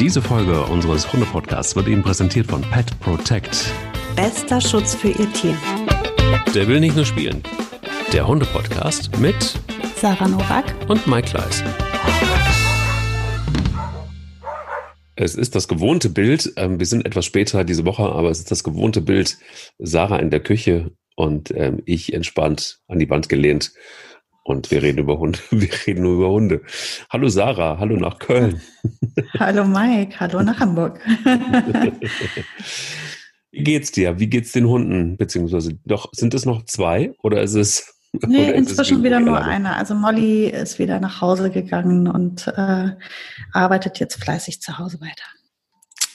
Diese Folge unseres Hunde-Podcasts wird Ihnen präsentiert von Pet Protect. Bester Schutz für Ihr Tier. Der will nicht nur spielen. Der Hunde-Podcast mit Sarah Nowak und Mike Kleiss. Es ist das gewohnte Bild. ähm, Wir sind etwas später diese Woche, aber es ist das gewohnte Bild. Sarah in der Küche und ähm, ich entspannt an die Wand gelehnt. Und wir reden über Hunde. Wir reden nur über Hunde. Hallo Sarah, hallo nach Köln. Hallo Mike, hallo nach Hamburg. Wie geht's dir? Wie geht's den Hunden? Beziehungsweise doch, sind es noch zwei oder ist es? Nee, inzwischen wie wieder nur einer. Also Molly ist wieder nach Hause gegangen und äh, arbeitet jetzt fleißig zu Hause weiter.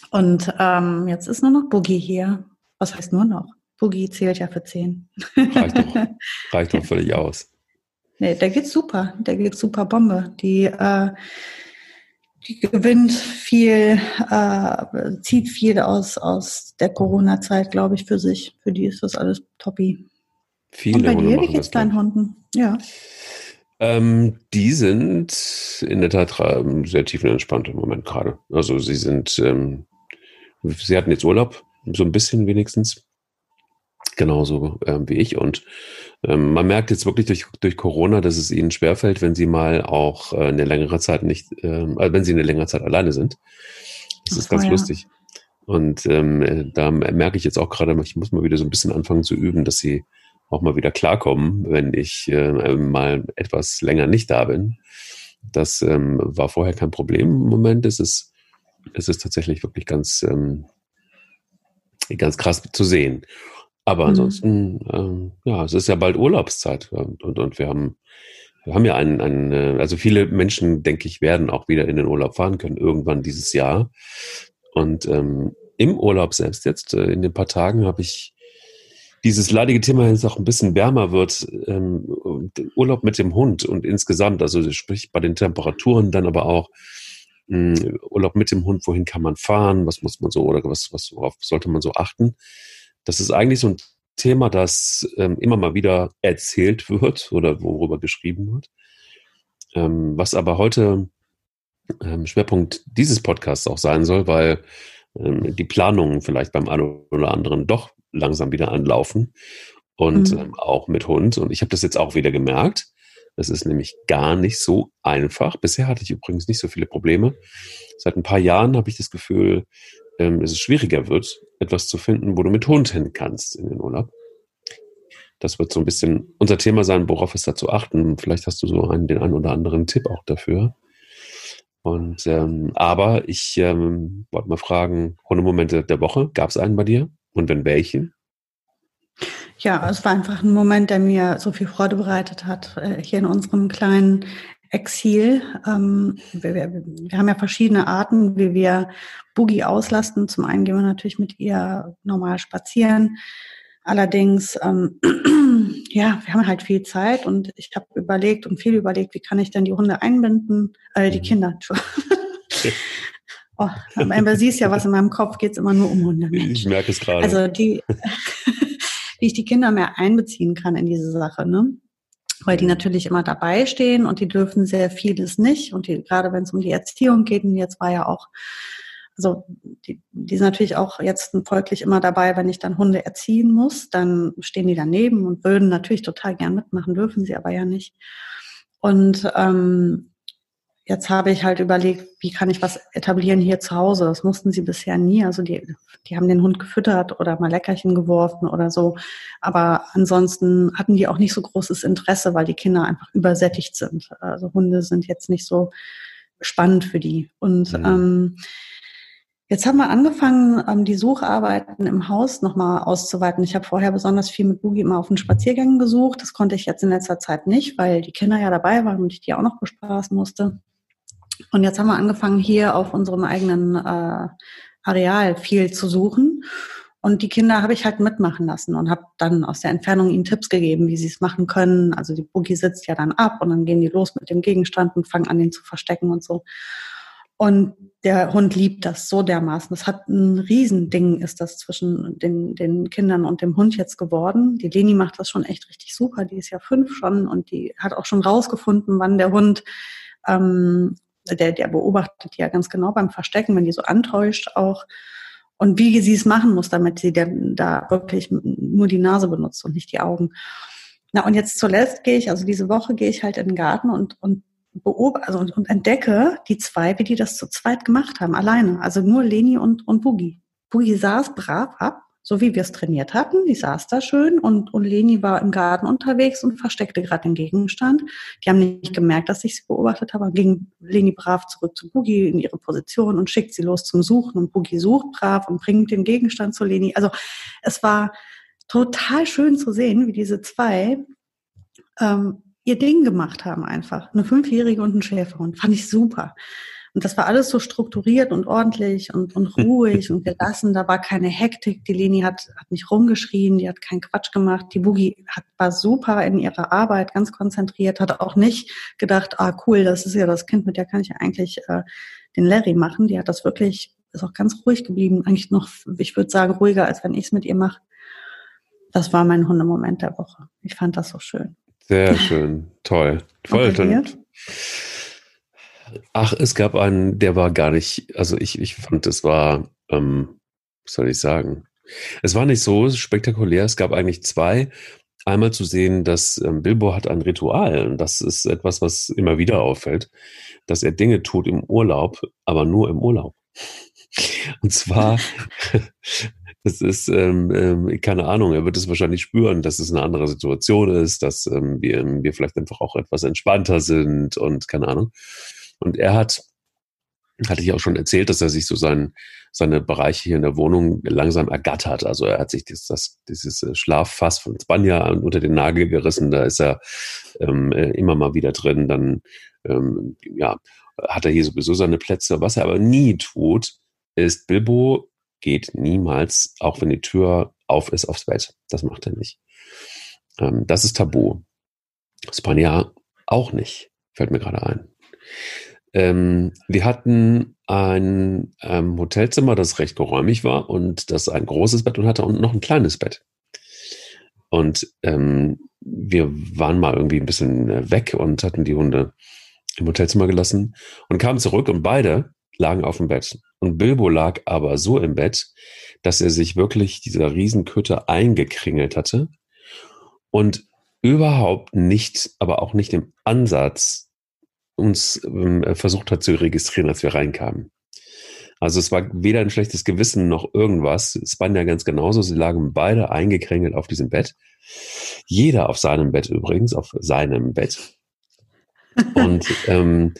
Und ähm, jetzt ist nur noch Boogie hier. Was heißt nur noch? Boogie zählt ja für zehn. Reicht doch, reicht doch völlig aus. Nee, der geht super. Der geht super Bombe. Die, äh, die gewinnt viel, äh, zieht viel aus, aus der Corona-Zeit, glaube ich, für sich. Für die ist das alles toppi. Viele Und bei Hunde dir, wie geht's deinen Hunden? Ja. Ähm, die sind in der Tat ähm, sehr tiefenentspannt im Moment gerade. Also sie sind, ähm, sie hatten jetzt Urlaub, so ein bisschen wenigstens. Genauso ähm, wie ich. Und man merkt jetzt wirklich durch, durch Corona, dass es ihnen schwerfällt, wenn sie mal auch äh, eine längere Zeit nicht, ähm, äh, wenn sie eine längere Zeit alleine sind. Das Ach ist ganz ja. lustig. Und ähm, äh, da merke ich jetzt auch gerade, ich muss mal wieder so ein bisschen anfangen zu üben, dass sie auch mal wieder klarkommen, wenn ich äh, mal etwas länger nicht da bin. Das ähm, war vorher kein Problem. Im Moment ist es, ist es tatsächlich wirklich ganz, ähm, ganz krass zu sehen. Aber Mhm. ansonsten, ähm, ja, es ist ja bald Urlaubszeit und, und, und wir haben, wir haben ja einen, einen, äh, also viele Menschen, denke ich, werden auch wieder in den Urlaub fahren können, irgendwann dieses Jahr. Und ähm, im Urlaub selbst jetzt, äh, in den paar Tagen, habe ich dieses leidige Thema, wenn es auch ein bisschen wärmer wird, ähm, Urlaub mit dem Hund und insgesamt, also sprich bei den Temperaturen dann aber auch mh, Urlaub mit dem Hund, wohin kann man fahren, was muss man so oder was, was worauf sollte man so achten. Das ist eigentlich so ein Thema, das ähm, immer mal wieder erzählt wird oder worüber geschrieben wird. Ähm, was aber heute ähm, Schwerpunkt dieses Podcasts auch sein soll, weil ähm, die Planungen vielleicht beim einen oder anderen doch langsam wieder anlaufen und Mhm. ähm, auch mit Hund. Und ich habe das jetzt auch wieder gemerkt. Das ist nämlich gar nicht so einfach. Bisher hatte ich übrigens nicht so viele Probleme. Seit ein paar Jahren habe ich das Gefühl, ähm, es schwieriger wird, etwas zu finden, wo du mit Hund hin kannst in den Urlaub. Das wird so ein bisschen unser Thema sein, worauf ist da zu achten. Vielleicht hast du so einen, den einen oder anderen Tipp auch dafür. Und ähm, aber ich ähm, wollte mal fragen, Hundemomente der Woche, gab es einen bei dir? Und wenn welchen? Ja, es war einfach ein Moment, der mir so viel Freude bereitet hat, äh, hier in unserem kleinen Exil. Ähm, wir, wir, wir haben ja verschiedene Arten, wie wir Boogie auslasten. Zum einen gehen wir natürlich mit ihr normal spazieren. Allerdings, ähm, ja, wir haben halt viel Zeit und ich habe überlegt und viel überlegt, wie kann ich denn die Hunde einbinden, äh, die Mhm. Kinder. Oh, aber siehst ja, was in meinem Kopf geht, immer nur um Hunde. Mensch. Ich merke es gerade. Also die, wie ich die Kinder mehr einbeziehen kann in diese Sache, ne? Weil die natürlich immer dabei stehen und die dürfen sehr vieles nicht. Und die, gerade wenn es um die Erziehung geht, und jetzt war ja auch, also die, die sind natürlich auch jetzt folglich immer dabei, wenn ich dann Hunde erziehen muss, dann stehen die daneben und würden natürlich total gern mitmachen, dürfen sie aber ja nicht. Und ähm, jetzt habe ich halt überlegt, wie kann ich was etablieren hier zu Hause? Das mussten sie bisher nie. Also die, die haben den Hund gefüttert oder mal Leckerchen geworfen oder so. Aber ansonsten hatten die auch nicht so großes Interesse, weil die Kinder einfach übersättigt sind. Also Hunde sind jetzt nicht so spannend für die. Und Mhm. ähm, Jetzt haben wir angefangen, ähm, die Sucharbeiten im Haus nochmal auszuweiten. Ich habe vorher besonders viel mit Boogie immer auf den Spaziergängen gesucht. Das konnte ich jetzt in letzter Zeit nicht, weil die Kinder ja dabei waren und ich die auch noch bespaßen musste. Und jetzt haben wir angefangen, hier auf unserem eigenen äh, Areal viel zu suchen. Und die Kinder habe ich halt mitmachen lassen und habe dann aus der Entfernung ihnen Tipps gegeben, wie sie es machen können. Also die Boogie sitzt ja dann ab und dann gehen die los mit dem Gegenstand und fangen an, den zu verstecken und so. Und der Hund liebt das so dermaßen. Das hat ein Riesending, ist das zwischen den, den Kindern und dem Hund jetzt geworden. Die Leni macht das schon echt richtig super. Die ist ja fünf schon und die hat auch schon rausgefunden, wann der Hund ähm, der, der beobachtet ja ganz genau beim Verstecken, wenn die so antäuscht auch und wie sie es machen muss, damit sie denn da wirklich nur die Nase benutzt und nicht die Augen. Na, und jetzt zuletzt gehe ich, also diese Woche gehe ich halt in den Garten und, und beobachte also, und, und entdecke die zwei, wie die das zu zweit gemacht haben, alleine. Also nur Leni und, und Boogie. Boogie saß brav ab so wie wir es trainiert hatten. Die saß da schön und, und Leni war im Garten unterwegs und versteckte gerade den Gegenstand. Die haben nicht gemerkt, dass ich sie beobachtet habe. Ging Leni brav zurück zu Boogie in ihre Position und schickt sie los zum Suchen und Boogie sucht brav und bringt den Gegenstand zu Leni. Also es war total schön zu sehen, wie diese zwei ähm, ihr Ding gemacht haben einfach. Eine Fünfjährige und ein Schäferhund. Fand ich super. Und das war alles so strukturiert und ordentlich und, und ruhig und gelassen. Da war keine Hektik. Die Leni hat, hat nicht rumgeschrien, die hat keinen Quatsch gemacht. Die Boogie hat, war super in ihrer Arbeit, ganz konzentriert, hat auch nicht gedacht, ah cool, das ist ja das Kind, mit der kann ich ja eigentlich äh, den Larry machen. Die hat das wirklich, ist auch ganz ruhig geblieben. Eigentlich noch, ich würde sagen, ruhiger, als wenn ich es mit ihr mache. Das war mein Hundemoment der Woche. Ich fand das so schön. Sehr schön. Toll. Voll. Und, Ach, es gab einen, der war gar nicht, also ich, ich fand, es war, ähm, was soll ich sagen? Es war nicht so spektakulär. Es gab eigentlich zwei. Einmal zu sehen, dass ähm, Bilbo hat ein Ritual. Und das ist etwas, was immer wieder auffällt, dass er Dinge tut im Urlaub, aber nur im Urlaub. Und zwar, das ist, ähm, ähm, keine Ahnung, er wird es wahrscheinlich spüren, dass es eine andere Situation ist, dass ähm, wir, wir vielleicht einfach auch etwas entspannter sind und keine Ahnung. Und er hat, hatte ich auch schon erzählt, dass er sich so sein, seine Bereiche hier in der Wohnung langsam ergattert. Also er hat sich das, das, dieses äh, Schlaffass von Spanja unter den Nagel gerissen. Da ist er ähm, äh, immer mal wieder drin. Dann ähm, ja, hat er hier sowieso seine Plätze. Was er aber nie tut, ist, Bilbo geht niemals, auch wenn die Tür auf ist, aufs Bett. Das macht er nicht. Ähm, das ist Tabu. Spanja auch nicht, fällt mir gerade ein. Ähm, wir hatten ein ähm, Hotelzimmer, das recht geräumig war und das ein großes Bett und hatte und noch ein kleines Bett. Und ähm, wir waren mal irgendwie ein bisschen äh, weg und hatten die Hunde im Hotelzimmer gelassen und kamen zurück und beide lagen auf dem Bett. Und Bilbo lag aber so im Bett, dass er sich wirklich dieser Riesenkütte eingekringelt hatte und überhaupt nicht, aber auch nicht im Ansatz uns ähm, versucht hat zu registrieren, als wir reinkamen. Also es war weder ein schlechtes Gewissen noch irgendwas. Es waren ja ganz genauso. Sie lagen beide eingekrängelt auf diesem Bett. Jeder auf seinem Bett übrigens, auf seinem Bett. Und, ähm,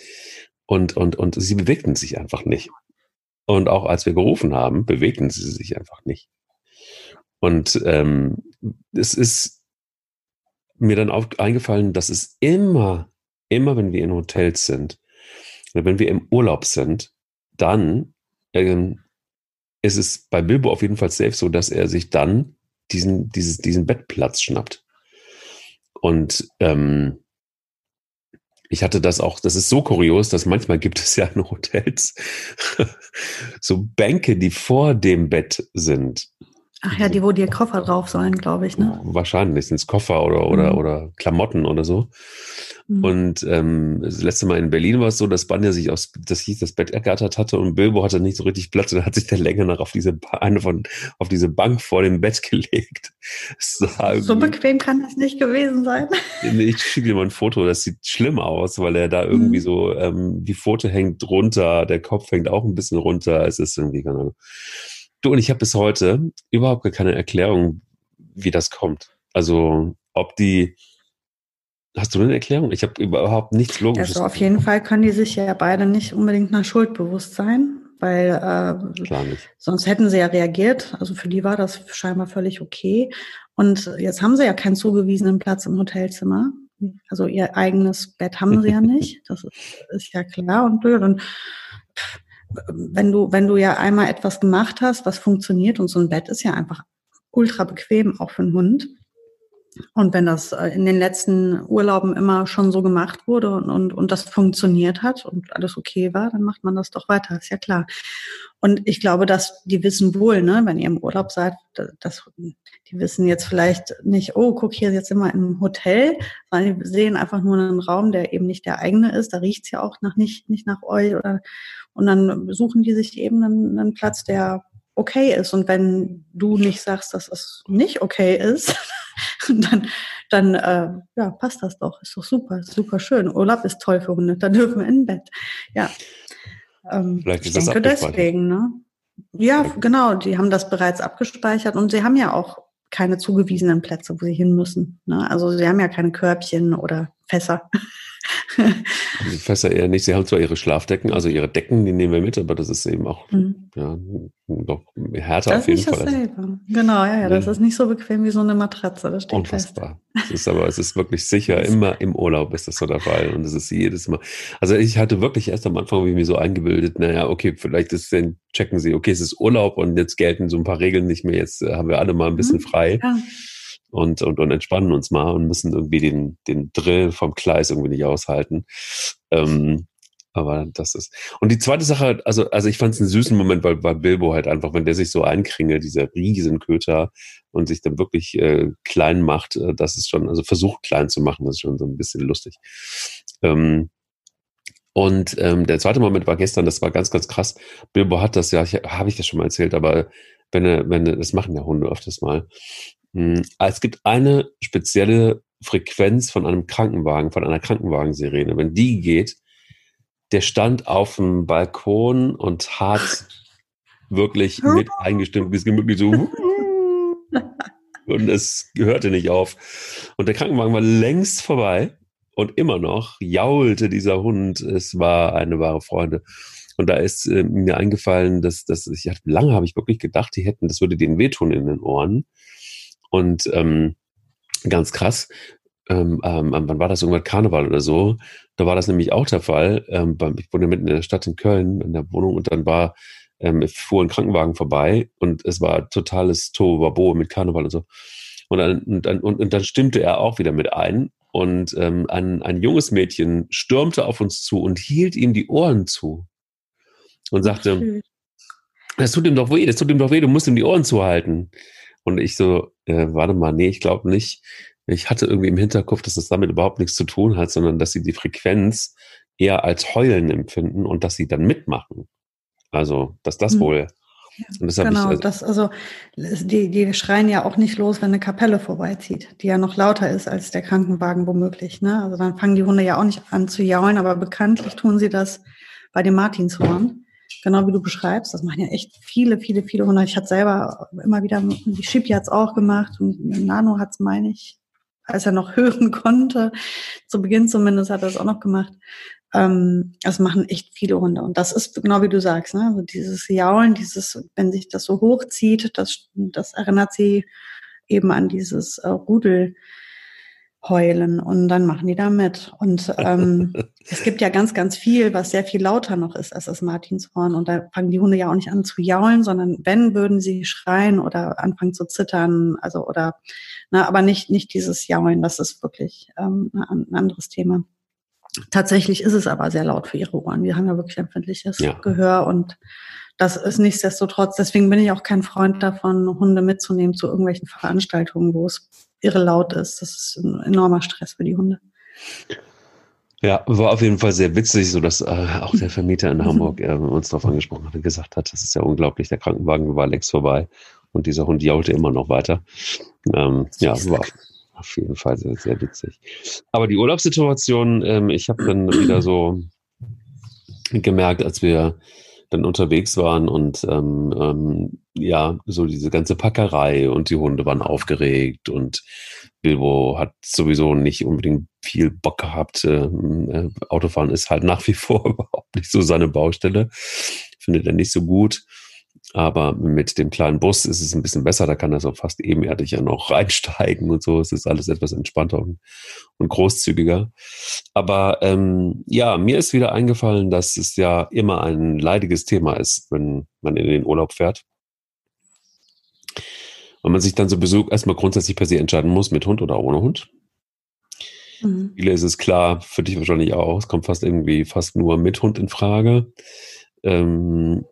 und, und, und sie bewegten sich einfach nicht. Und auch als wir gerufen haben, bewegten sie sich einfach nicht. Und ähm, es ist mir dann auch eingefallen, dass es immer immer wenn wir in Hotels sind, wenn wir im Urlaub sind, dann ähm, ist es bei Bilbo auf jeden Fall safe so, dass er sich dann diesen, dieses, diesen Bettplatz schnappt. Und ähm, ich hatte das auch, das ist so kurios, dass manchmal gibt es ja in Hotels so Bänke, die vor dem Bett sind. Ach ja, die, wo die Koffer drauf sollen, glaube ich, ne? Wahrscheinlich sind es Koffer oder, oder, mhm. oder Klamotten oder so. Mhm. Und ähm, das letzte Mal in Berlin war es so, dass Banja sich aus, das hieß, das Bett ergattert hatte und Bilbo hatte nicht so richtig Platz und hat sich der Länge nach auf diese eine von, auf diese Bank vor dem Bett gelegt. So bequem kann das nicht gewesen sein. Ich schicke dir mal ein Foto, das sieht schlimm aus, weil er da irgendwie mhm. so, ähm, die Pfote hängt runter, der Kopf hängt auch ein bisschen runter. Es ist irgendwie, keine Ahnung. Du, und ich habe bis heute überhaupt gar keine Erklärung, wie das kommt. Also, ob die. Hast du eine Erklärung? Ich habe überhaupt nichts Logisches. Also auf jeden Fall können die sich ja beide nicht unbedingt nach Schuld bewusst sein, weil äh, sonst hätten sie ja reagiert. Also für die war das scheinbar völlig okay. Und jetzt haben sie ja keinen zugewiesenen Platz im Hotelzimmer. Also ihr eigenes Bett haben sie ja nicht. Das ist, ist ja klar und blöd. Und wenn du, wenn du ja einmal etwas gemacht hast, was funktioniert und so ein Bett ist ja einfach ultra bequem, auch für einen Hund, Und wenn das äh, in den letzten Urlauben immer schon so gemacht wurde und, und, und das funktioniert hat und alles okay war, dann macht man das doch weiter, ist ja klar. Und ich glaube, dass die wissen wohl, ne, wenn ihr im Urlaub seid, dass die wissen jetzt vielleicht nicht, oh, guck hier jetzt immer im Hotel, sondern die sehen einfach nur einen Raum, der eben nicht der eigene ist. Da riecht's ja auch nach nicht, nicht nach euch oder und dann suchen die sich eben einen, einen Platz, der okay ist. Und wenn du nicht sagst, dass es nicht okay ist, dann, dann äh, ja, passt das doch. Ist doch super, super schön. Urlaub ist toll für Hunde. Da dürfen wir in Bett. Ja. Ähm, Vielleicht ist ich denke deswegen, ne? Ja, genau. Die haben das bereits abgespeichert und sie haben ja auch keine zugewiesenen Plätze, wo sie hin müssen. Ne? Also sie haben ja keine Körbchen oder Fässer. Die Fässer eher nicht. Sie haben zwar ihre Schlafdecken, also ihre Decken, die nehmen wir mit, aber das ist eben auch mhm. ja, doch härter das auf jeden Fall. Dasselbe. Genau, ja, ja, das ist nicht so bequem wie so eine Matratze. Das steht Unfassbar. fest. Es ist aber, es ist wirklich sicher, immer im Urlaub ist das so der Fall. Und es ist jedes Mal. Also ich hatte wirklich erst am Anfang wie mir so eingebildet, naja, okay, vielleicht ist dann checken sie, okay, es ist Urlaub und jetzt gelten so ein paar Regeln nicht mehr. Jetzt haben wir alle mal ein bisschen mhm. frei. Ja und, und, und entspannen uns mal und müssen irgendwie den, den Drill vom Gleis irgendwie nicht aushalten. Ähm, aber das ist. Und die zweite Sache, also, also ich fand es einen süßen Moment, weil bei Bilbo halt einfach, wenn der sich so einkringelt, dieser Riesenköter und sich dann wirklich äh, klein macht, äh, das ist schon, also versucht klein zu machen, das ist schon so ein bisschen lustig. Ähm, und ähm, der zweite Moment war gestern, das war ganz, ganz krass. Bilbo hat das ja, habe ich das schon mal erzählt, aber wenn er, wenn er, das machen ja Hunde öfters mal. Hm, es gibt eine spezielle Frequenz von einem Krankenwagen, von einer Krankenwagensirene. Wenn die geht, der stand auf dem Balkon und hat wirklich mit eingestimmt, wie es gemütlich so. und es hörte nicht auf. Und der Krankenwagen war längst vorbei und immer noch jaulte dieser Hund. Es war eine wahre Freude. Und da ist äh, mir eingefallen, dass, dass ich lange habe ich wirklich gedacht, die hätten, das würde denen wehtun in den Ohren. Und ähm, ganz krass, ähm, ähm, wann war das irgendwann Karneval oder so? Da war das nämlich auch der Fall. Ähm, ich wohne mitten in der Stadt in Köln in der Wohnung und dann war ähm, fuhr ein Krankenwagen vorbei und es war totales Tohuwabo mit Karneval und so. Und dann, und, dann, und, und dann stimmte er auch wieder mit ein und ähm, ein, ein junges Mädchen stürmte auf uns zu und hielt ihm die Ohren zu und sagte, das tut ihm doch weh, das tut ihm doch weh, du musst ihm die Ohren zuhalten. Und ich so, äh, warte mal, nee, ich glaube nicht. Ich hatte irgendwie im Hinterkopf, dass das damit überhaupt nichts zu tun hat, sondern dass sie die Frequenz eher als Heulen empfinden und dass sie dann mitmachen. Also, dass das mhm. wohl. Ja, genau, ich, also, das, also die, die schreien ja auch nicht los, wenn eine Kapelle vorbeizieht, die ja noch lauter ist als der Krankenwagen womöglich. Ne? Also dann fangen die Hunde ja auch nicht an zu jaulen, aber bekanntlich tun sie das bei dem Martinshorn genau wie du beschreibst. Das machen ja echt viele, viele, viele Hunde. Ich hatte selber immer wieder, die Shippy hat's auch gemacht und Nano hat's, meine ich, als er noch hören konnte, zu Beginn zumindest hat er es auch noch gemacht. Ähm, das machen echt viele Hunde. Und das ist genau wie du sagst, ne? Also dieses Jaulen, dieses, wenn sich das so hochzieht, das, das erinnert sie eben an dieses äh, Rudel heulen und dann machen die da mit. Und ähm, es gibt ja ganz, ganz viel, was sehr viel lauter noch ist als das Martinshorn. Und da fangen die Hunde ja auch nicht an zu jaulen, sondern wenn, würden sie schreien oder anfangen zu zittern. Also oder, na, aber nicht, nicht dieses Jaulen, das ist wirklich ähm, ein anderes Thema. Tatsächlich ist es aber sehr laut für ihre Ohren. Die haben ja wirklich empfindliches ja. Gehör und das ist nichtsdestotrotz, deswegen bin ich auch kein Freund davon, Hunde mitzunehmen zu irgendwelchen Veranstaltungen, wo es irre laut ist. Das ist ein enormer Stress für die Hunde. Ja, war auf jeden Fall sehr witzig, so dass äh, auch der Vermieter in Hamburg äh, uns darauf angesprochen hat und gesagt hat, das ist ja unglaublich, der Krankenwagen war längst vorbei und dieser Hund jaulte immer noch weiter. Ähm, ja, war auf jeden Fall sehr, sehr witzig. Aber die Urlaubssituation, ähm, ich habe dann wieder so gemerkt, als wir dann unterwegs waren und ähm, ähm, ja, so diese ganze Packerei und die Hunde waren aufgeregt und Bilbo hat sowieso nicht unbedingt viel Bock gehabt. Ähm, äh, Autofahren ist halt nach wie vor überhaupt nicht so seine Baustelle. Findet er nicht so gut. Aber mit dem kleinen Bus ist es ein bisschen besser, da kann er so fast ebenerdig ja noch reinsteigen und so. Es ist alles etwas entspannter und, und großzügiger. Aber ähm, ja, mir ist wieder eingefallen, dass es ja immer ein leidiges Thema ist, wenn man in den Urlaub fährt. weil man sich dann sowieso erstmal grundsätzlich per se entscheiden muss, mit Hund oder ohne Hund. Mhm. Viele ist es klar, für dich wahrscheinlich auch, es kommt fast irgendwie fast nur mit Hund in Frage. Ähm,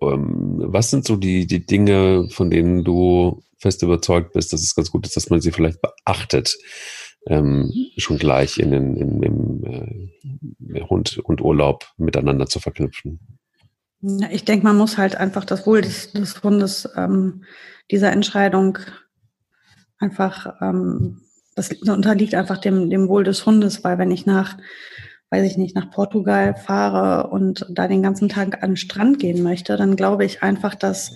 was sind so die, die Dinge, von denen du fest überzeugt bist, dass es ganz gut ist, dass man sie vielleicht beachtet, ähm, schon gleich in den, in, im äh, Hund und Urlaub miteinander zu verknüpfen? Ich denke, man muss halt einfach das Wohl des, des Hundes ähm, dieser Entscheidung einfach, ähm, das unterliegt einfach dem, dem Wohl des Hundes, weil wenn ich nach, weiß ich nicht, nach Portugal fahre und da den ganzen Tag an den Strand gehen möchte, dann glaube ich einfach, dass,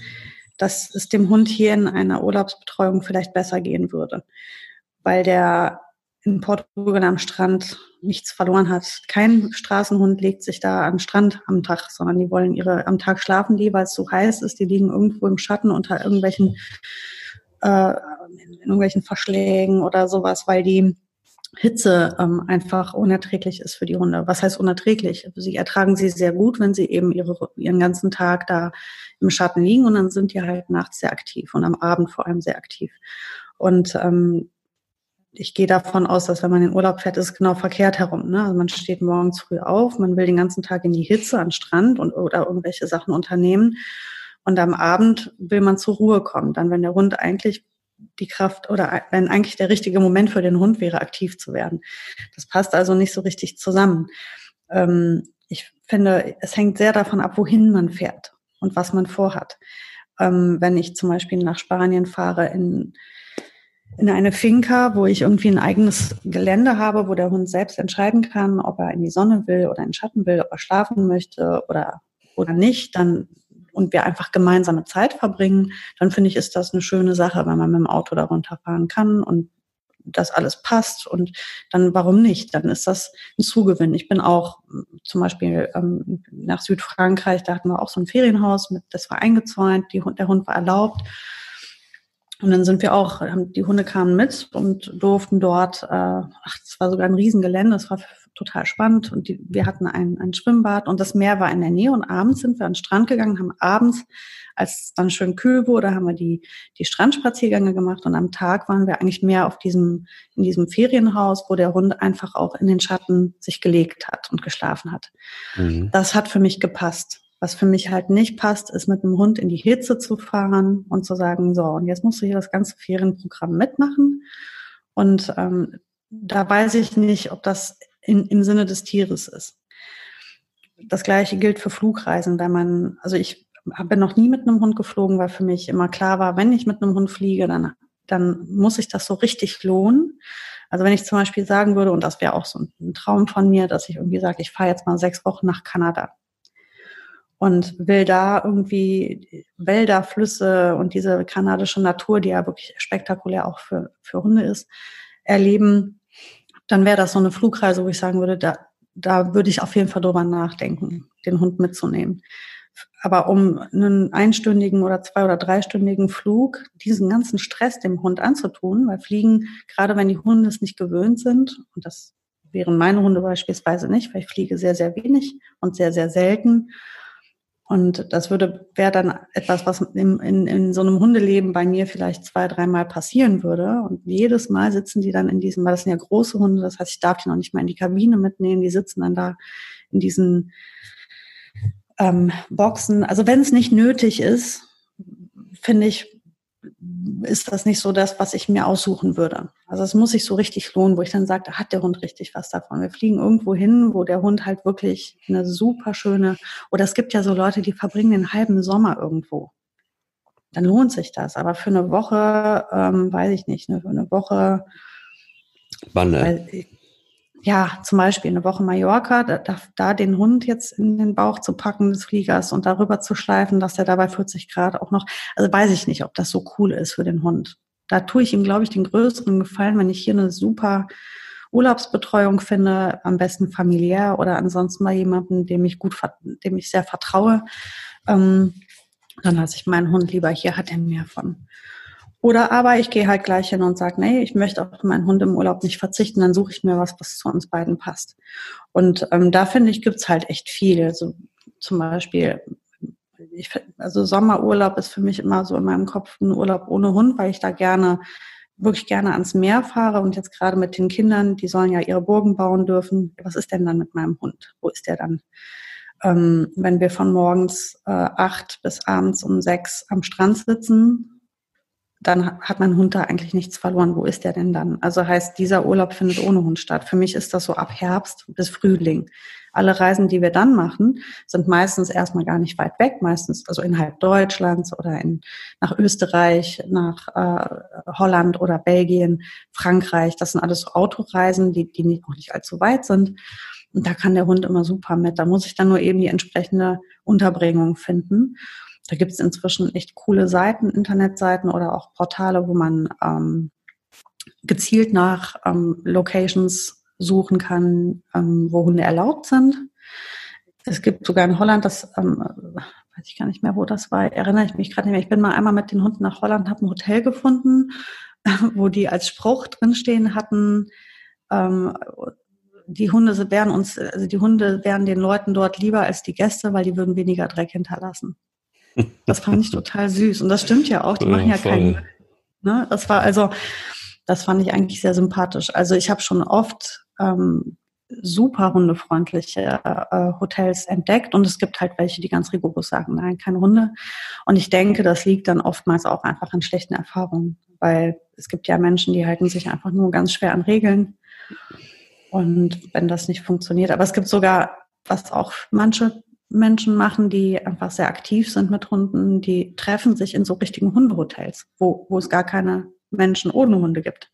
dass es dem Hund hier in einer Urlaubsbetreuung vielleicht besser gehen würde. Weil der in Portugal am Strand nichts verloren hat. Kein Straßenhund legt sich da am Strand am Tag, sondern die wollen ihre am Tag schlafen die, weil es so heiß ist. Die liegen irgendwo im Schatten unter irgendwelchen äh, in irgendwelchen Verschlägen oder sowas, weil die Hitze ähm, einfach unerträglich ist für die Hunde. Was heißt unerträglich? Sie ertragen sie sehr gut, wenn sie eben ihre, ihren ganzen Tag da im Schatten liegen und dann sind die halt nachts sehr aktiv und am Abend vor allem sehr aktiv. Und ähm, ich gehe davon aus, dass wenn man in Urlaub fährt, ist es genau verkehrt herum. Ne? Also man steht morgens früh auf, man will den ganzen Tag in die Hitze an Strand und oder irgendwelche Sachen unternehmen. Und am Abend will man zur Ruhe kommen. Dann, wenn der Hund eigentlich die Kraft oder wenn eigentlich der richtige Moment für den Hund wäre, aktiv zu werden. Das passt also nicht so richtig zusammen. Ähm, ich finde, es hängt sehr davon ab, wohin man fährt und was man vorhat. Ähm, wenn ich zum Beispiel nach Spanien fahre in in eine Finca, wo ich irgendwie ein eigenes Gelände habe, wo der Hund selbst entscheiden kann, ob er in die Sonne will oder in den Schatten will, ob er schlafen möchte oder, oder nicht, dann, und wir einfach gemeinsame Zeit verbringen, dann finde ich, ist das eine schöne Sache, wenn man mit dem Auto da runterfahren kann und das alles passt und dann warum nicht? Dann ist das ein Zugewinn. Ich bin auch zum Beispiel ähm, nach Südfrankreich, da hatten wir auch so ein Ferienhaus, mit, das war eingezäunt, die, der Hund war erlaubt und dann sind wir auch, die Hunde kamen mit und durften dort, äh, ach, es war sogar ein Riesengelände, es war total spannend und die, wir hatten ein, ein Schwimmbad und das Meer war in der Nähe und abends sind wir an den Strand gegangen, haben abends, als es dann schön kühl wurde, haben wir die, die Strandspaziergänge gemacht und am Tag waren wir eigentlich mehr auf diesem, in diesem Ferienhaus, wo der Hund einfach auch in den Schatten sich gelegt hat und geschlafen hat. Mhm. Das hat für mich gepasst. Was für mich halt nicht passt, ist mit einem Hund in die Hitze zu fahren und zu sagen, so, und jetzt musst du hier das ganze Ferienprogramm mitmachen. Und ähm, da weiß ich nicht, ob das in, im Sinne des Tieres ist. Das gleiche gilt für Flugreisen, wenn man, also ich bin noch nie mit einem Hund geflogen, weil für mich immer klar war, wenn ich mit einem Hund fliege, dann, dann muss ich das so richtig lohnen. Also wenn ich zum Beispiel sagen würde, und das wäre auch so ein Traum von mir, dass ich irgendwie sage, ich fahre jetzt mal sechs Wochen nach Kanada und will da irgendwie Wälder, Flüsse und diese kanadische Natur, die ja wirklich spektakulär auch für, für Hunde ist, erleben, dann wäre das so eine Flugreise, wo ich sagen würde, da, da würde ich auf jeden Fall drüber nachdenken, den Hund mitzunehmen. Aber um einen einstündigen oder zwei- oder dreistündigen Flug diesen ganzen Stress dem Hund anzutun, weil Fliegen, gerade wenn die Hunde es nicht gewöhnt sind, und das wären meine Hunde beispielsweise nicht, weil ich fliege sehr, sehr wenig und sehr, sehr selten, und das würde, wäre dann etwas, was in, in, in so einem Hundeleben bei mir vielleicht zwei, dreimal passieren würde. Und jedes Mal sitzen die dann in diesem, weil das sind ja große Hunde, das heißt, ich darf die noch nicht mal in die Kabine mitnehmen, die sitzen dann da in diesen ähm, Boxen. Also wenn es nicht nötig ist, finde ich, ist das nicht so das, was ich mir aussuchen würde. Also es muss sich so richtig lohnen, wo ich dann sage, da hat der Hund richtig was davon. Wir fliegen irgendwo hin, wo der Hund halt wirklich eine super schöne, oder es gibt ja so Leute, die verbringen den halben Sommer irgendwo. Dann lohnt sich das. Aber für eine Woche, ähm, weiß ich nicht, eine, eine Woche. Wann? Weil, ja, zum Beispiel eine Woche Mallorca, da, da, da, den Hund jetzt in den Bauch zu packen des Fliegers und darüber zu schleifen, dass der dabei 40 Grad auch noch, also weiß ich nicht, ob das so cool ist für den Hund. Da tue ich ihm, glaube ich, den größeren Gefallen, wenn ich hier eine super Urlaubsbetreuung finde, am besten familiär oder ansonsten bei jemandem, dem ich gut, dem ich sehr vertraue, ähm, dann lasse ich meinen Hund lieber hier, hat er mehr von. Oder aber ich gehe halt gleich hin und sage, nee, ich möchte auf meinen Hund im Urlaub nicht verzichten, dann suche ich mir was, was zu uns beiden passt. Und ähm, da finde ich, gibt's halt echt viel. Also zum Beispiel ich, also Sommerurlaub ist für mich immer so in meinem Kopf ein Urlaub ohne Hund, weil ich da gerne wirklich gerne ans Meer fahre und jetzt gerade mit den Kindern, die sollen ja ihre Burgen bauen dürfen. Was ist denn dann mit meinem Hund? Wo ist der dann? Ähm, wenn wir von morgens äh, acht bis abends um sechs am Strand sitzen, dann hat mein Hund da eigentlich nichts verloren. Wo ist der denn dann? Also heißt, dieser Urlaub findet ohne Hund statt. Für mich ist das so ab Herbst bis Frühling. Alle Reisen, die wir dann machen, sind meistens erstmal gar nicht weit weg, meistens also innerhalb Deutschlands oder in, nach Österreich, nach äh, Holland oder Belgien, Frankreich. Das sind alles so Autoreisen, die, die nicht, auch nicht allzu weit sind. Und da kann der Hund immer super mit. Da muss ich dann nur eben die entsprechende Unterbringung finden. Da gibt es inzwischen echt coole Seiten, Internetseiten oder auch Portale, wo man ähm, gezielt nach ähm, Locations suchen kann, ähm, wo Hunde erlaubt sind. Es gibt sogar in Holland, das ähm, weiß ich gar nicht mehr, wo das war, erinnere ich mich gerade nicht mehr. Ich bin mal einmal mit den Hunden nach Holland, habe ein Hotel gefunden, wo die als Spruch drinstehen hatten, ähm, die Hunde wären uns, also die Hunde wären den Leuten dort lieber als die Gäste, weil die würden weniger Dreck hinterlassen. Das fand ich total süß. Und das stimmt ja auch, die machen ja keinen. Ne? Das war also, das fand ich eigentlich sehr sympathisch. Also ich habe schon oft ähm, super hundefreundliche äh, Hotels entdeckt und es gibt halt welche, die ganz rigoros sagen, nein, keine Hunde. Und ich denke, das liegt dann oftmals auch einfach an schlechten Erfahrungen, weil es gibt ja Menschen, die halten sich einfach nur ganz schwer an Regeln. Und wenn das nicht funktioniert, aber es gibt sogar, was auch manche Menschen machen, die einfach sehr aktiv sind mit Hunden, die treffen sich in so richtigen Hundehotels, wo, wo es gar keine Menschen ohne Hunde gibt.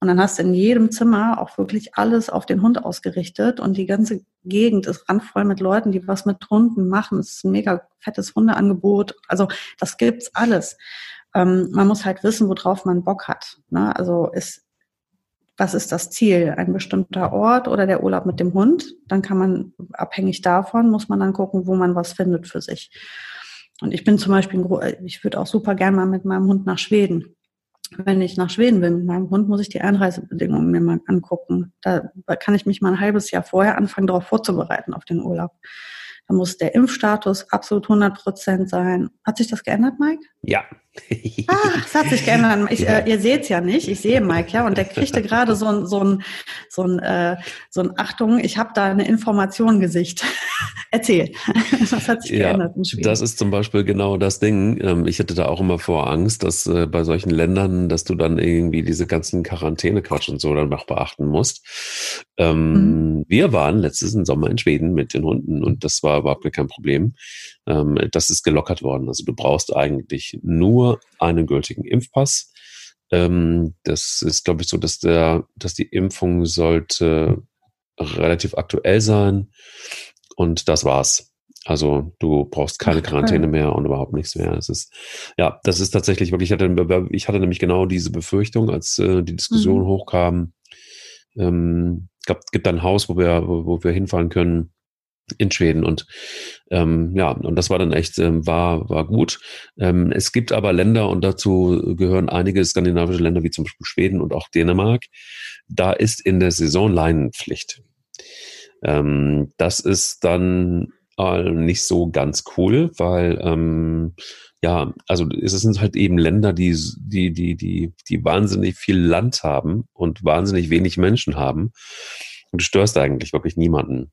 Und dann hast du in jedem Zimmer auch wirklich alles auf den Hund ausgerichtet und die ganze Gegend ist randvoll mit Leuten, die was mit Hunden machen. Es ist ein mega fettes Hundeangebot. Also das gibt's alles. Ähm, man muss halt wissen, worauf man Bock hat. Ne? Also ist was ist das Ziel? Ein bestimmter Ort oder der Urlaub mit dem Hund? Dann kann man, abhängig davon, muss man dann gucken, wo man was findet für sich. Und ich bin zum Beispiel, ich würde auch super gerne mal mit meinem Hund nach Schweden. Wenn ich nach Schweden will mit meinem Hund, muss ich die Einreisebedingungen mir mal angucken. Da kann ich mich mal ein halbes Jahr vorher anfangen, darauf vorzubereiten, auf den Urlaub. Da muss der Impfstatus absolut 100 Prozent sein. Hat sich das geändert, Mike? Ja. Ah, es hat sich geändert. Ich, ja. äh, ihr seht es ja nicht. Ich sehe Mike, ja. Und der kriegte gerade so ein, so ein, so ein, äh, so ein Achtung, ich habe da eine Information Gesicht. Erzähl. Was hat sich ja, geändert in Schweden? Das ist zum Beispiel genau das Ding. Ähm, ich hätte da auch immer vor Angst, dass äh, bei solchen Ländern, dass du dann irgendwie diese ganzen Quarantäne-Quatsch und so dann noch beachten musst. Ähm, mhm. Wir waren letztes Sommer in Schweden mit den Hunden und das war überhaupt kein Problem. Ähm, das ist gelockert worden. Also du brauchst eigentlich nur einen gültigen Impfpass. Ähm, das ist, glaube ich, so, dass der, dass die Impfung sollte relativ aktuell sein. Und das war's. Also du brauchst keine Quarantäne mehr und überhaupt nichts mehr. Es ist, ja, das ist tatsächlich wirklich, ich hatte, ich hatte nämlich genau diese Befürchtung, als äh, die Diskussion mhm. hochkam. Ähm, gab, gibt ein Haus, wo wir, wo, wo wir hinfahren können in Schweden und ähm, ja und das war dann echt ähm, war war gut. Ähm, es gibt aber Länder und dazu gehören einige skandinavische Länder wie zum Beispiel Schweden und auch Dänemark. Da ist in der Saison Leinenpflicht. Ähm, das ist dann äh, nicht so ganz cool weil ähm, ja also es sind halt eben Länder die die die die die wahnsinnig viel Land haben und wahnsinnig wenig Menschen haben. Und du störst eigentlich wirklich niemanden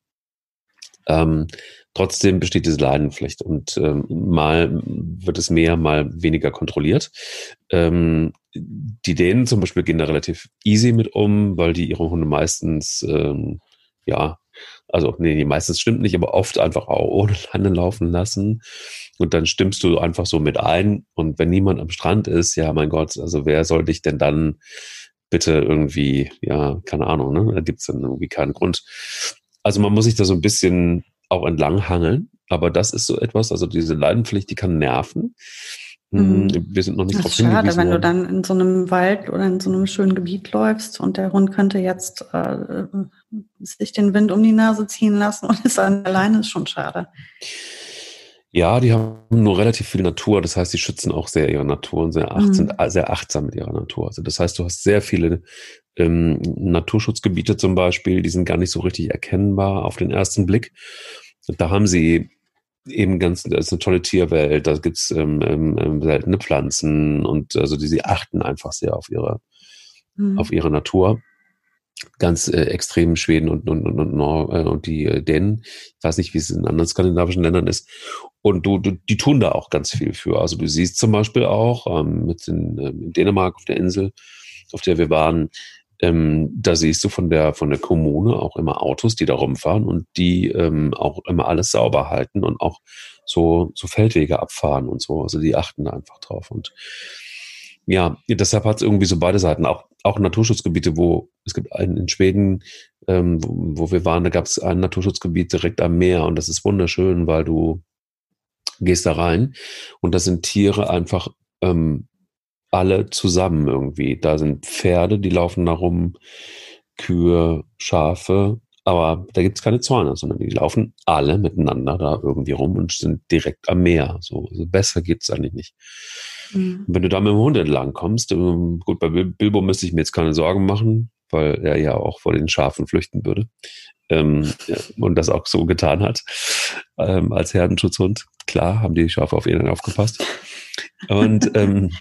ähm, trotzdem besteht diese Leidenpflicht und ähm, mal wird es mehr, mal weniger kontrolliert. Ähm, die Dänen zum Beispiel gehen da relativ easy mit um, weil die ihre Hunde meistens, ähm, ja, also nee, meistens stimmt nicht, aber oft einfach auch ohne Leine laufen lassen. Und dann stimmst du einfach so mit ein. Und wenn niemand am Strand ist, ja, mein Gott, also wer soll dich denn dann bitte irgendwie, ja, keine Ahnung, ne? Da gibt's dann irgendwie keinen Grund. Also man muss sich da so ein bisschen auch entlang hangeln, aber das ist so etwas, also diese Leidenpflicht, die kann nerven. Hm, mhm. Wir sind noch nicht drauf schade, wenn du dann in so einem Wald oder in so einem schönen Gebiet läufst und der Hund könnte jetzt äh, sich den Wind um die Nase ziehen lassen und ist alleine, ist schon schade. Ja, die haben nur relativ viel Natur, das heißt, die schützen auch sehr ihre Natur und sehr, acht, mhm. sind sehr achtsam mit ihrer Natur. Also das heißt, du hast sehr viele ähm, Naturschutzgebiete zum Beispiel, die sind gar nicht so richtig erkennbar auf den ersten Blick. Da haben sie eben ganz, da ist eine tolle Tierwelt, da gibt's ähm, ähm, ähm, seltene Pflanzen und also die, sie achten einfach sehr auf ihre, mhm. auf ihre Natur. Ganz äh, extrem Schweden und, und, und, und, Nor äh, und die äh, Dänen. Ich weiß nicht, wie es in anderen skandinavischen Ländern ist. Und du, du, die tun da auch ganz viel für. Also du siehst zum Beispiel auch ähm, mit in, ähm, in Dänemark auf der Insel, auf der wir waren, ähm, da siehst du von der von der Kommune auch immer Autos, die da rumfahren und die ähm, auch immer alles sauber halten und auch so so Feldwege abfahren und so. Also die achten da einfach drauf und ja, deshalb hat es irgendwie so beide Seiten. Auch auch Naturschutzgebiete, wo es gibt einen in Schweden, ähm, wo, wo wir waren, da gab es ein Naturschutzgebiet direkt am Meer und das ist wunderschön, weil du gehst da rein und da sind Tiere einfach ähm, alle zusammen irgendwie. Da sind Pferde, die laufen da rum, Kühe, Schafe, aber da gibt's keine Zäune, sondern die laufen alle miteinander da irgendwie rum und sind direkt am Meer. So also besser geht's eigentlich nicht. Mhm. Wenn du da mit dem Hund entlang kommst, ähm, gut, bei Bilbo müsste ich mir jetzt keine Sorgen machen, weil er ja auch vor den Schafen flüchten würde. Ähm, ja, und das auch so getan hat ähm, als Herdenschutzhund. Klar, haben die Schafe auf ihn aufgepasst. Und ähm,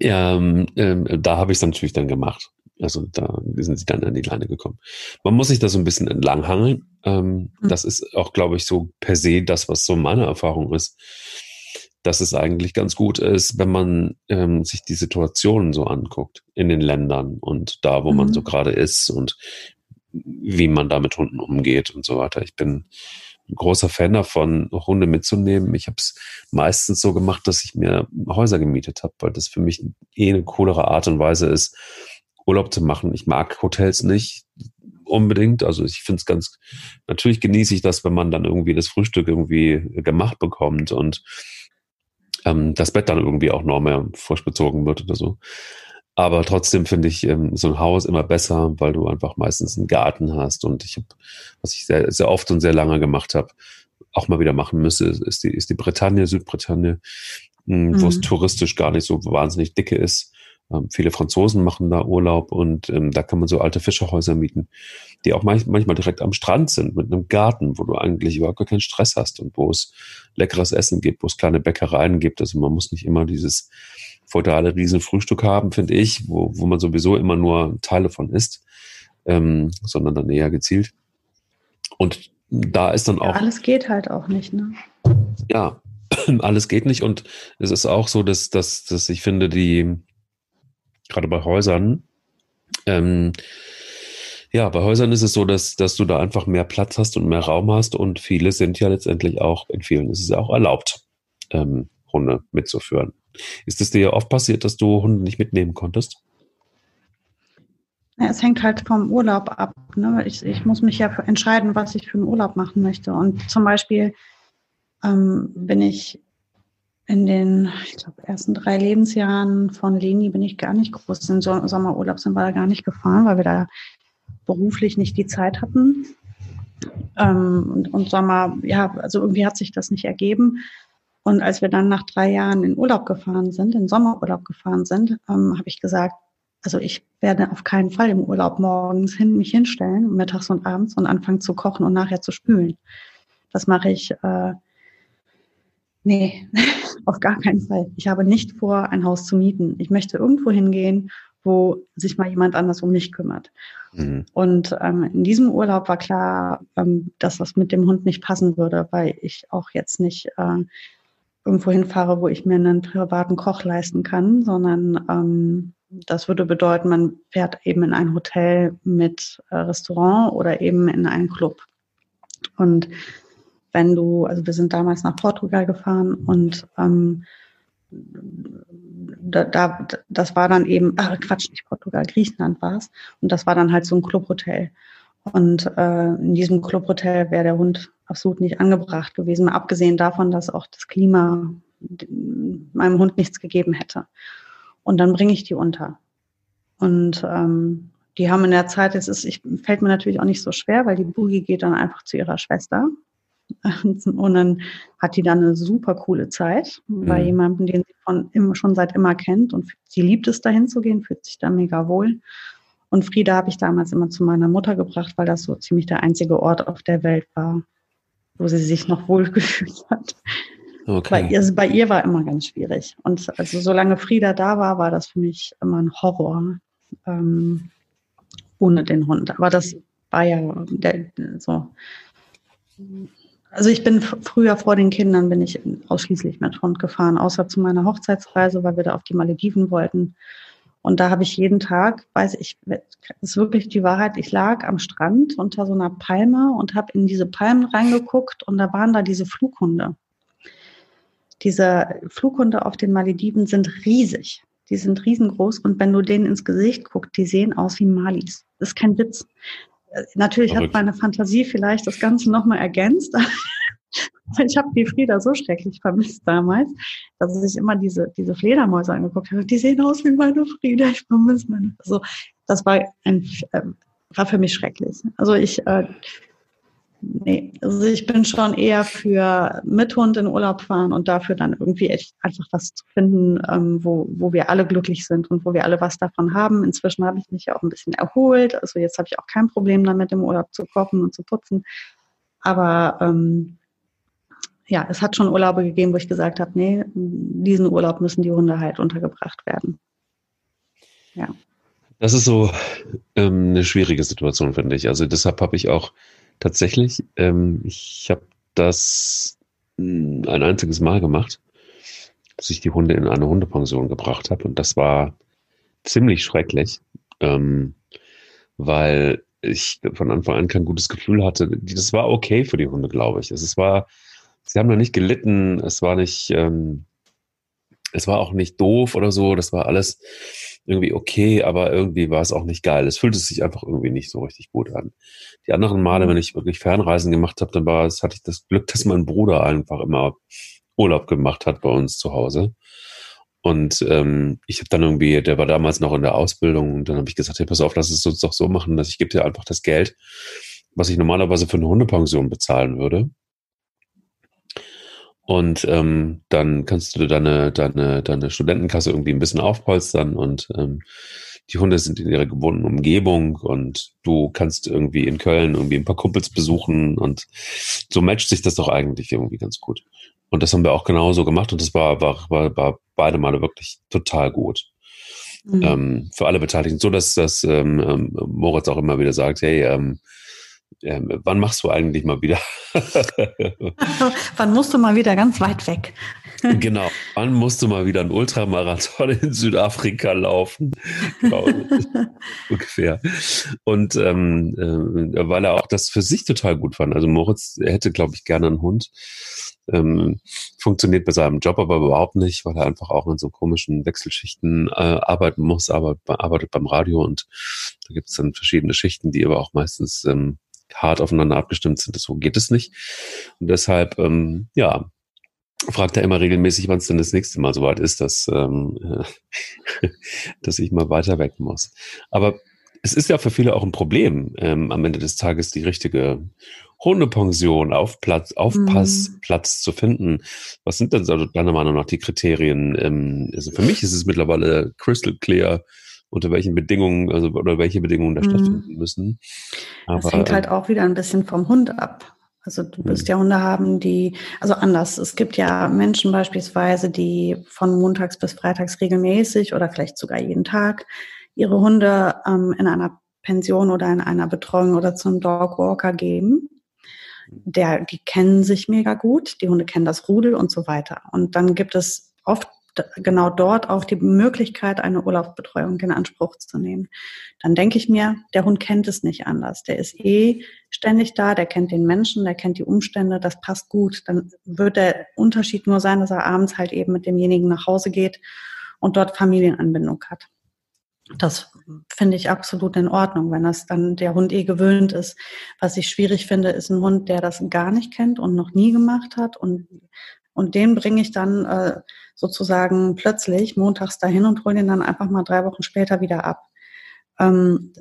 ja, ähm, äh, da habe ich es natürlich dann gemacht. Also da sind sie dann an die Leine gekommen. Man muss sich da so ein bisschen entlanghangeln. Ähm, mhm. Das ist auch, glaube ich, so per se das, was so meine Erfahrung ist, dass es eigentlich ganz gut ist, wenn man ähm, sich die Situationen so anguckt in den Ländern und da, wo mhm. man so gerade ist und wie man da mit Hunden umgeht und so weiter. Ich bin großer Fan davon, Hunde mitzunehmen. Ich habe es meistens so gemacht, dass ich mir Häuser gemietet habe, weil das für mich eh eine coolere Art und Weise ist, Urlaub zu machen. Ich mag Hotels nicht unbedingt. Also ich finde es ganz, natürlich genieße ich das, wenn man dann irgendwie das Frühstück irgendwie gemacht bekommt und ähm, das Bett dann irgendwie auch noch mehr frisch bezogen wird oder so. Aber trotzdem finde ich ähm, so ein Haus immer besser, weil du einfach meistens einen Garten hast. Und ich habe, was ich sehr, sehr oft und sehr lange gemacht habe, auch mal wieder machen müsste, ist die, ist die Bretagne, Südbretagne, mh, hm, mhm. wo es touristisch gar nicht so wahnsinnig dicke ist. Ähm, viele Franzosen machen da Urlaub und ähm, da kann man so alte Fischerhäuser mieten, die auch manch, manchmal direkt am Strand sind mit einem Garten, wo du eigentlich überhaupt gar keinen Stress hast und wo es leckeres Essen gibt, wo es kleine Bäckereien gibt. Also man muss nicht immer dieses feudale Riesenfrühstück haben, finde ich, wo, wo man sowieso immer nur Teile von isst, ähm, sondern dann eher gezielt. Und da ist dann auch. Ja, alles geht halt auch nicht, ne? Ja, alles geht nicht. Und es ist auch so, dass, dass, dass ich finde, die, gerade bei Häusern, ähm, ja, bei Häusern ist es so, dass, dass du da einfach mehr Platz hast und mehr Raum hast und viele sind ja letztendlich auch, in vielen ist es ja auch erlaubt, ähm, Hunde mitzuführen. Ist es dir ja oft passiert, dass du Hunde nicht mitnehmen konntest? Ja, es hängt halt vom Urlaub ab. Ne? Ich, ich muss mich ja entscheiden, was ich für einen Urlaub machen möchte. Und zum Beispiel ähm, bin ich in den, ich glaube, ersten drei Lebensjahren von Leni bin ich gar nicht groß in so Sommerurlaub sind wir da gar nicht gefahren, weil wir da beruflich nicht die Zeit hatten. Ähm, und, und Sommer, ja, also irgendwie hat sich das nicht ergeben. Und als wir dann nach drei Jahren in Urlaub gefahren sind, in Sommerurlaub gefahren sind, ähm, habe ich gesagt, also ich werde auf keinen Fall im Urlaub morgens hin, mich hinstellen, mittags und abends und anfangen zu kochen und nachher zu spülen. Das mache ich, äh, nee, auf gar keinen Fall. Ich habe nicht vor, ein Haus zu mieten. Ich möchte irgendwo hingehen, wo sich mal jemand anders um mich kümmert. Mhm. Und ähm, in diesem Urlaub war klar, ähm, dass das mit dem Hund nicht passen würde, weil ich auch jetzt nicht äh, irgendwo hinfahre, wo ich mir einen privaten Koch leisten kann, sondern ähm, das würde bedeuten, man fährt eben in ein Hotel mit äh, Restaurant oder eben in einen Club. Und wenn du, also wir sind damals nach Portugal gefahren und ähm, da, da, das war dann eben, ach Quatsch, nicht Portugal, Griechenland war es. Und das war dann halt so ein Clubhotel. Und äh, in diesem Clubhotel wäre der Hund absolut nicht angebracht gewesen, mal abgesehen davon, dass auch das Klima meinem Hund nichts gegeben hätte. Und dann bringe ich die unter. Und ähm, die haben in der Zeit, es ist, ich, fällt mir natürlich auch nicht so schwer, weil die Boogie geht dann einfach zu ihrer Schwester. Und dann hat die dann eine super coole Zeit mhm. bei jemandem, den sie von schon seit immer kennt. Und sie liebt es, dahin zu gehen, fühlt sich da mega wohl. Und Frieda habe ich damals immer zu meiner Mutter gebracht, weil das so ziemlich der einzige Ort auf der Welt war, wo sie sich noch wohl gefühlt hat. Okay. Bei, ihr, also bei ihr war immer ganz schwierig. Und also solange Frieda da war, war das für mich immer ein Horror ähm, ohne den Hund. Aber das war ja der, so. Also ich bin früher vor den Kindern bin ich ausschließlich mit Hund gefahren, außer zu meiner Hochzeitsreise, weil wir da auf die Malediven wollten. Und da habe ich jeden Tag, weiß ich, ist wirklich die Wahrheit, ich lag am Strand unter so einer Palme und habe in diese Palmen reingeguckt und da waren da diese Flughunde. Diese Flughunde auf den Malediven sind riesig. Die sind riesengroß und wenn du denen ins Gesicht guckst, die sehen aus wie Malis. Das ist kein Witz. Äh, natürlich Verrückt. hat meine Fantasie vielleicht das Ganze nochmal ergänzt. ich habe die Frieda so schrecklich vermisst damals, dass ich immer diese, diese Fledermäuse angeguckt habe. Die sehen aus wie meine Frieda. Ich vermisse meine. Also, das war ein, äh, war für mich schrecklich. Also ich, äh, nee, also ich bin schon eher für mit Hund in Urlaub fahren und dafür dann irgendwie echt einfach was zu finden, ähm, wo, wo wir alle glücklich sind und wo wir alle was davon haben. Inzwischen habe ich mich ja auch ein bisschen erholt. Also jetzt habe ich auch kein Problem damit, im Urlaub zu kochen und zu putzen. Aber ähm, ja, es hat schon Urlaube gegeben, wo ich gesagt habe, nee, diesen Urlaub müssen die Hunde halt untergebracht werden. Ja. Das ist so ähm, eine schwierige Situation, finde ich. Also deshalb habe ich auch tatsächlich, ähm, ich habe das hm, ein einziges Mal gemacht, dass ich die Hunde in eine Hundepension gebracht habe. Und das war ziemlich schrecklich, ähm, weil ich von Anfang an kein gutes Gefühl hatte. Das war okay für die Hunde, glaube ich. Es war, sie haben da nicht gelitten, es war nicht, ähm, es war auch nicht doof oder so, das war alles irgendwie okay, aber irgendwie war es auch nicht geil. Es fühlte sich einfach irgendwie nicht so richtig gut an. Die anderen Male, wenn ich wirklich Fernreisen gemacht habe, dann war es, hatte ich das Glück, dass mein Bruder einfach immer Urlaub gemacht hat bei uns zu Hause. Und ähm, ich habe dann irgendwie, der war damals noch in der Ausbildung und dann habe ich gesagt, hey, pass auf, lass es uns doch so machen, dass ich gebe dir einfach das Geld, was ich normalerweise für eine Hundepension bezahlen würde. Und ähm, dann kannst du deine, deine, deine Studentenkasse irgendwie ein bisschen aufpolstern und ähm, die Hunde sind in ihrer gewohnten Umgebung und du kannst irgendwie in Köln irgendwie ein paar Kumpels besuchen und so matcht sich das doch eigentlich irgendwie ganz gut. Und das haben wir auch genauso gemacht und das war, war, war, war beide Male wirklich total gut. Mhm. Ähm, für alle Beteiligten. So, dass, dass ähm, ähm, Moritz auch immer wieder sagt, hey, ähm, ähm, wann machst du eigentlich mal wieder? wann musst du mal wieder ganz weit weg? genau, wann musst du mal wieder einen Ultramarathon in Südafrika laufen? Genau, ungefähr. Und ähm, äh, weil er auch das für sich total gut fand. Also Moritz hätte, glaube ich, gerne einen Hund. Ähm, funktioniert bei seinem Job aber überhaupt nicht, weil er einfach auch in so komischen Wechselschichten äh, arbeiten muss, aber arbeitet beim Radio und da gibt es dann verschiedene Schichten, die aber auch meistens ähm, hart aufeinander abgestimmt sind. So geht es nicht. Und deshalb, ähm, ja, fragt er immer regelmäßig, wann es denn das nächste Mal soweit ist, dass, ähm, dass ich mal weiter weg muss. Aber es ist ja für viele auch ein Problem, ähm, am Ende des Tages die richtige Hundepension, auf Platz, Aufpassplatz mhm. zu finden. Was sind denn deiner Meinung nach die Kriterien? Ähm, also für mich ist es mittlerweile crystal clear, unter welchen Bedingungen, also oder welche Bedingungen da mhm. stattfinden müssen. Aber, das hängt halt auch wieder ein bisschen vom Hund ab. Also du wirst mhm. ja Hunde haben, die, also anders. Es gibt ja Menschen beispielsweise, die von montags bis freitags regelmäßig oder vielleicht sogar jeden Tag ihre Hunde ähm, in einer Pension oder in einer Betreuung oder zum Dogwalker geben. Der, die kennen sich mega gut, die Hunde kennen das Rudel und so weiter. Und dann gibt es oft genau dort auch die Möglichkeit, eine Urlaubsbetreuung in Anspruch zu nehmen. Dann denke ich mir, der Hund kennt es nicht anders. Der ist eh ständig da, der kennt den Menschen, der kennt die Umstände, das passt gut. Dann wird der Unterschied nur sein, dass er abends halt eben mit demjenigen nach Hause geht und dort Familienanbindung hat. Das finde ich absolut in Ordnung, wenn das dann der Hund eh gewöhnt ist. Was ich schwierig finde, ist ein Hund, der das gar nicht kennt und noch nie gemacht hat und und den bringe ich dann äh, sozusagen plötzlich montags dahin und hole den dann einfach mal drei Wochen später wieder ab. Ähm,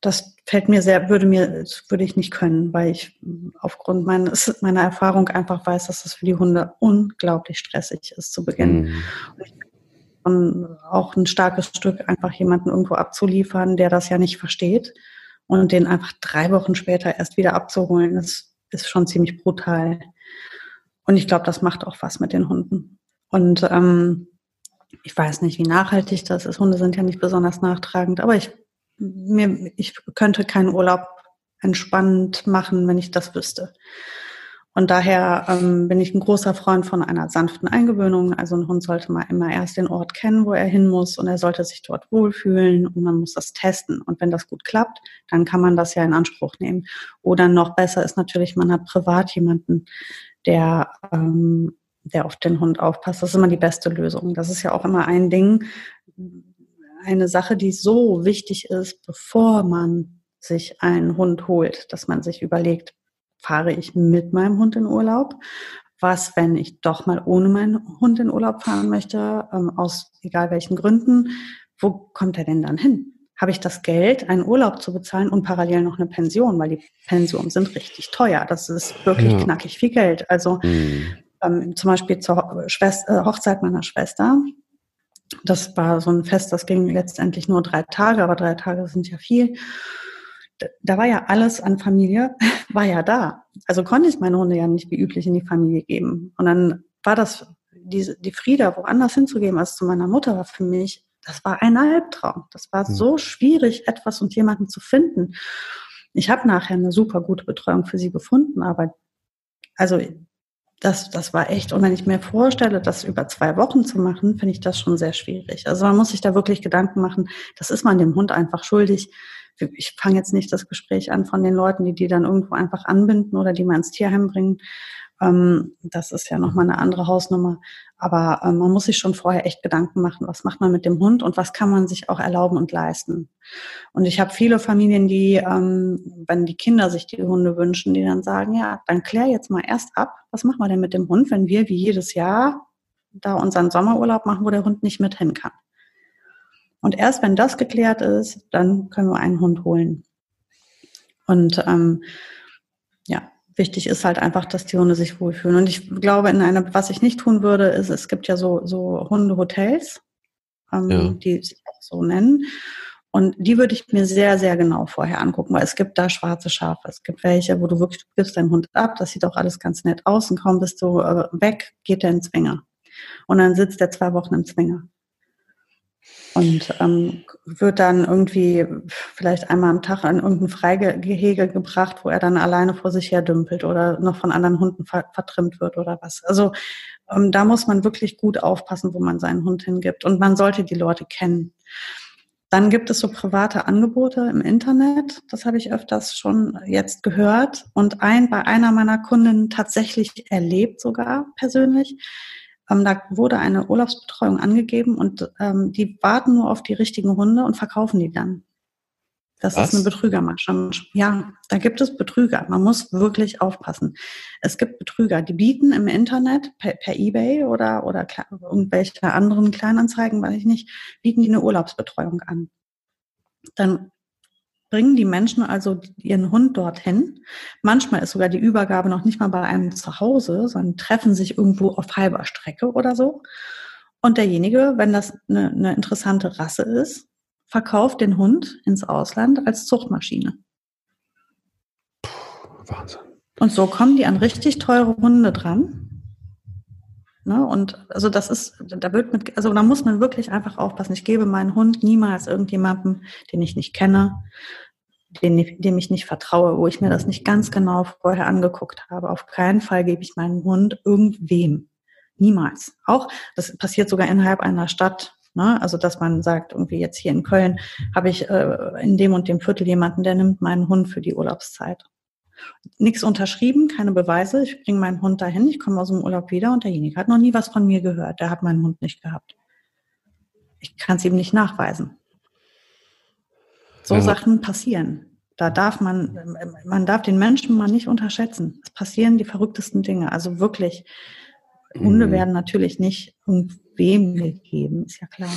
das fällt mir sehr, würde mir, würde ich nicht können, weil ich aufgrund meines, meiner Erfahrung einfach weiß, dass das für die Hunde unglaublich stressig ist zu Beginn. Mhm. Und auch ein starkes Stück, einfach jemanden irgendwo abzuliefern, der das ja nicht versteht und den einfach drei Wochen später erst wieder abzuholen, das ist schon ziemlich brutal. Und ich glaube, das macht auch was mit den Hunden. Und ähm, ich weiß nicht, wie nachhaltig das ist. Hunde sind ja nicht besonders nachtragend, aber ich, mir, ich könnte keinen Urlaub entspannt machen, wenn ich das wüsste. Und daher ähm, bin ich ein großer Freund von einer sanften Eingewöhnung. Also ein Hund sollte mal immer erst den Ort kennen, wo er hin muss und er sollte sich dort wohlfühlen und man muss das testen. Und wenn das gut klappt, dann kann man das ja in Anspruch nehmen. Oder noch besser ist natürlich, man hat privat jemanden, der, ähm, der auf den Hund aufpasst. Das ist immer die beste Lösung. Das ist ja auch immer ein Ding, eine Sache, die so wichtig ist, bevor man sich einen Hund holt, dass man sich überlegt, fahre ich mit meinem Hund in Urlaub? Was, wenn ich doch mal ohne meinen Hund in Urlaub fahren möchte, ähm, aus egal welchen Gründen? Wo kommt er denn dann hin? Habe ich das Geld, einen Urlaub zu bezahlen und parallel noch eine Pension, weil die Pensionen sind richtig teuer. Das ist wirklich ja. knackig viel Geld. Also mhm. ähm, zum Beispiel zur Schwester, äh, Hochzeit meiner Schwester. Das war so ein Fest, das ging letztendlich nur drei Tage, aber drei Tage sind ja viel da war ja alles an Familie, war ja da. Also konnte ich meine Hunde ja nicht wie üblich in die Familie geben. Und dann war das, diese, die Frieda woanders hinzugeben als zu meiner Mutter war für mich, das war ein Albtraum. Das war hm. so schwierig, etwas und jemanden zu finden. Ich habe nachher eine super gute Betreuung für sie gefunden, aber also das, das war echt, und wenn ich mir vorstelle, das über zwei Wochen zu machen, finde ich das schon sehr schwierig. Also man muss sich da wirklich Gedanken machen, das ist man dem Hund einfach schuldig, ich fange jetzt nicht das Gespräch an von den Leuten, die die dann irgendwo einfach anbinden oder die mal ins Tierheim bringen. Ähm, das ist ja nochmal eine andere Hausnummer. Aber ähm, man muss sich schon vorher echt Gedanken machen, was macht man mit dem Hund und was kann man sich auch erlauben und leisten. Und ich habe viele Familien, die, ähm, wenn die Kinder sich die Hunde wünschen, die dann sagen, ja, dann klär jetzt mal erst ab, was machen wir denn mit dem Hund, wenn wir wie jedes Jahr da unseren Sommerurlaub machen, wo der Hund nicht mit hin kann. Und erst wenn das geklärt ist, dann können wir einen Hund holen. Und ähm, ja, wichtig ist halt einfach, dass die Hunde sich wohlfühlen. Und ich glaube, in einer, was ich nicht tun würde, ist, es gibt ja so, so Hundehotels, ähm, ja. die sich auch so nennen. Und die würde ich mir sehr, sehr genau vorher angucken, weil es gibt da schwarze Schafe. Es gibt welche, wo du wirklich, du gibst deinen Hund ab, das sieht auch alles ganz nett aus und kaum bist du äh, weg, geht der in Zwinger. Und dann sitzt er zwei Wochen im Zwinger und ähm, wird dann irgendwie vielleicht einmal am Tag an irgendein Freigehege gebracht, wo er dann alleine vor sich her dümpelt oder noch von anderen Hunden ver vertrimmt wird oder was. Also ähm, da muss man wirklich gut aufpassen, wo man seinen Hund hingibt. Und man sollte die Leute kennen. Dann gibt es so private Angebote im Internet. Das habe ich öfters schon jetzt gehört und ein bei einer meiner Kunden tatsächlich erlebt sogar persönlich ähm, da wurde eine Urlaubsbetreuung angegeben und ähm, die warten nur auf die richtigen Hunde und verkaufen die dann. Das Was? ist eine Betrügermasche. Ja, da gibt es Betrüger. Man muss wirklich aufpassen. Es gibt Betrüger, die bieten im Internet per, per Ebay oder, oder irgendwelche anderen Kleinanzeigen, weiß ich nicht, bieten die eine Urlaubsbetreuung an. Dann bringen die Menschen also ihren Hund dorthin. Manchmal ist sogar die Übergabe noch nicht mal bei einem zu Hause, sondern treffen sich irgendwo auf halber Strecke oder so. Und derjenige, wenn das eine, eine interessante Rasse ist, verkauft den Hund ins Ausland als Zuchtmaschine. Wahnsinn. Und so kommen die an richtig teure Hunde dran. Ne? Und also das ist, da wird mit, also da muss man wirklich einfach aufpassen. Ich gebe meinen Hund niemals irgendjemandem, den ich nicht kenne, den, dem ich nicht vertraue, wo ich mir das nicht ganz genau vorher angeguckt habe. Auf keinen Fall gebe ich meinen Hund irgendwem. Niemals. Auch, das passiert sogar innerhalb einer Stadt. Ne? Also, dass man sagt, irgendwie jetzt hier in Köln habe ich äh, in dem und dem Viertel jemanden, der nimmt meinen Hund für die Urlaubszeit nichts unterschrieben, keine Beweise. Ich bringe meinen Hund dahin, ich komme aus dem Urlaub wieder und derjenige hat noch nie was von mir gehört. Der hat meinen Hund nicht gehabt. Ich kann es ihm nicht nachweisen. So ja. Sachen passieren. Da darf man, man darf den Menschen mal nicht unterschätzen. Es passieren die verrücktesten Dinge. Also wirklich, Hunde mhm. werden natürlich nicht irgendwem gegeben, ist ja klar.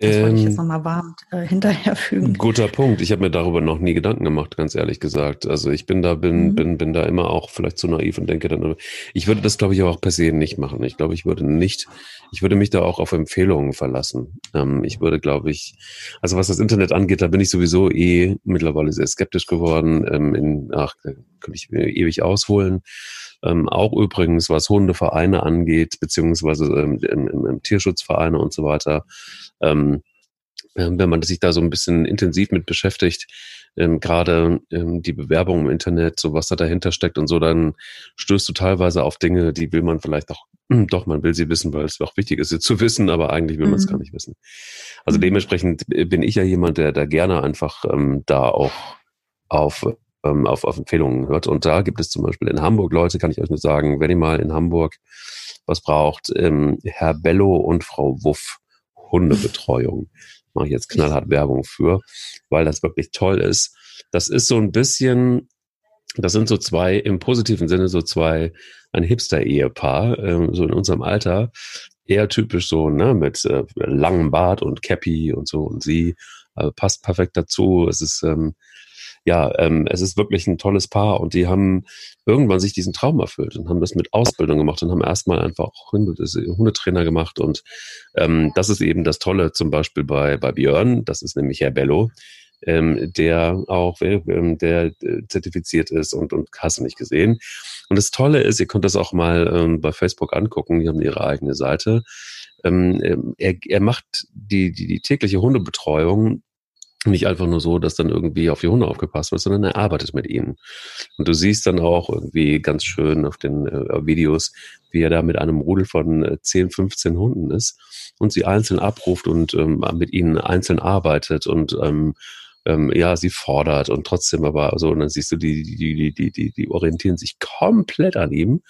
Das wollte ich jetzt ähm, nochmal warm äh, hinterherfügen. Guter Punkt. Ich habe mir darüber noch nie Gedanken gemacht, ganz ehrlich gesagt. Also ich bin da, bin, mhm. bin, bin da immer auch vielleicht zu naiv und denke dann, ich würde das, glaube ich, auch per se nicht machen. Ich glaube, ich würde nicht, ich würde mich da auch auf Empfehlungen verlassen. Ähm, ich würde, glaube ich, also was das Internet angeht, da bin ich sowieso eh mittlerweile sehr skeptisch geworden. Ähm, in, ach, könnte ich ewig ausholen. Ähm, auch übrigens, was Hundevereine angeht, beziehungsweise ähm, im, im, Tierschutzvereine und so weiter. Ähm, ähm, wenn man sich da so ein bisschen intensiv mit beschäftigt, ähm, gerade ähm, die Bewerbung im Internet, so was da dahinter steckt und so, dann stößt du teilweise auf Dinge, die will man vielleicht auch, doch, man will sie wissen, weil es auch wichtig ist, sie zu wissen, aber eigentlich will man es gar mhm. nicht wissen. Also mhm. dementsprechend bin ich ja jemand, der da gerne einfach ähm, da auch auf ähm, auf, auf Empfehlungen hört. Und da gibt es zum Beispiel in Hamburg Leute, kann ich euch nur sagen, wenn ihr mal in Hamburg was braucht, ähm, Herr Bello und Frau Wuff, Hundebetreuung mache ich jetzt knallhart Werbung für, weil das wirklich toll ist. Das ist so ein bisschen, das sind so zwei, im positiven Sinne so zwei, ein Hipster-Ehepaar, äh, so in unserem Alter, eher typisch so, ne, mit äh, langem Bart und Cappy und so und sie äh, passt perfekt dazu. Es ist ähm, ja, ähm, es ist wirklich ein tolles Paar und die haben irgendwann sich diesen Traum erfüllt und haben das mit Ausbildung gemacht und haben erstmal einfach Hunde, Hundetrainer gemacht und ähm, das ist eben das Tolle zum Beispiel bei, bei Björn, das ist nämlich Herr Bello, ähm, der auch ähm, der äh, zertifiziert ist und, und hast du nicht gesehen. Und das Tolle ist, ihr könnt das auch mal ähm, bei Facebook angucken, die haben ihre eigene Seite. Ähm, ähm er, er macht die, die, die tägliche Hundebetreuung nicht einfach nur so, dass dann irgendwie auf die Hunde aufgepasst wird, sondern er arbeitet mit ihnen. Und du siehst dann auch irgendwie ganz schön auf den äh, Videos, wie er da mit einem Rudel von äh, 10, 15 Hunden ist und sie einzeln abruft und ähm, mit ihnen einzeln arbeitet und ähm, ähm, ja, sie fordert und trotzdem aber so, und dann siehst du, die, die, die, die, die, die orientieren sich komplett an ihm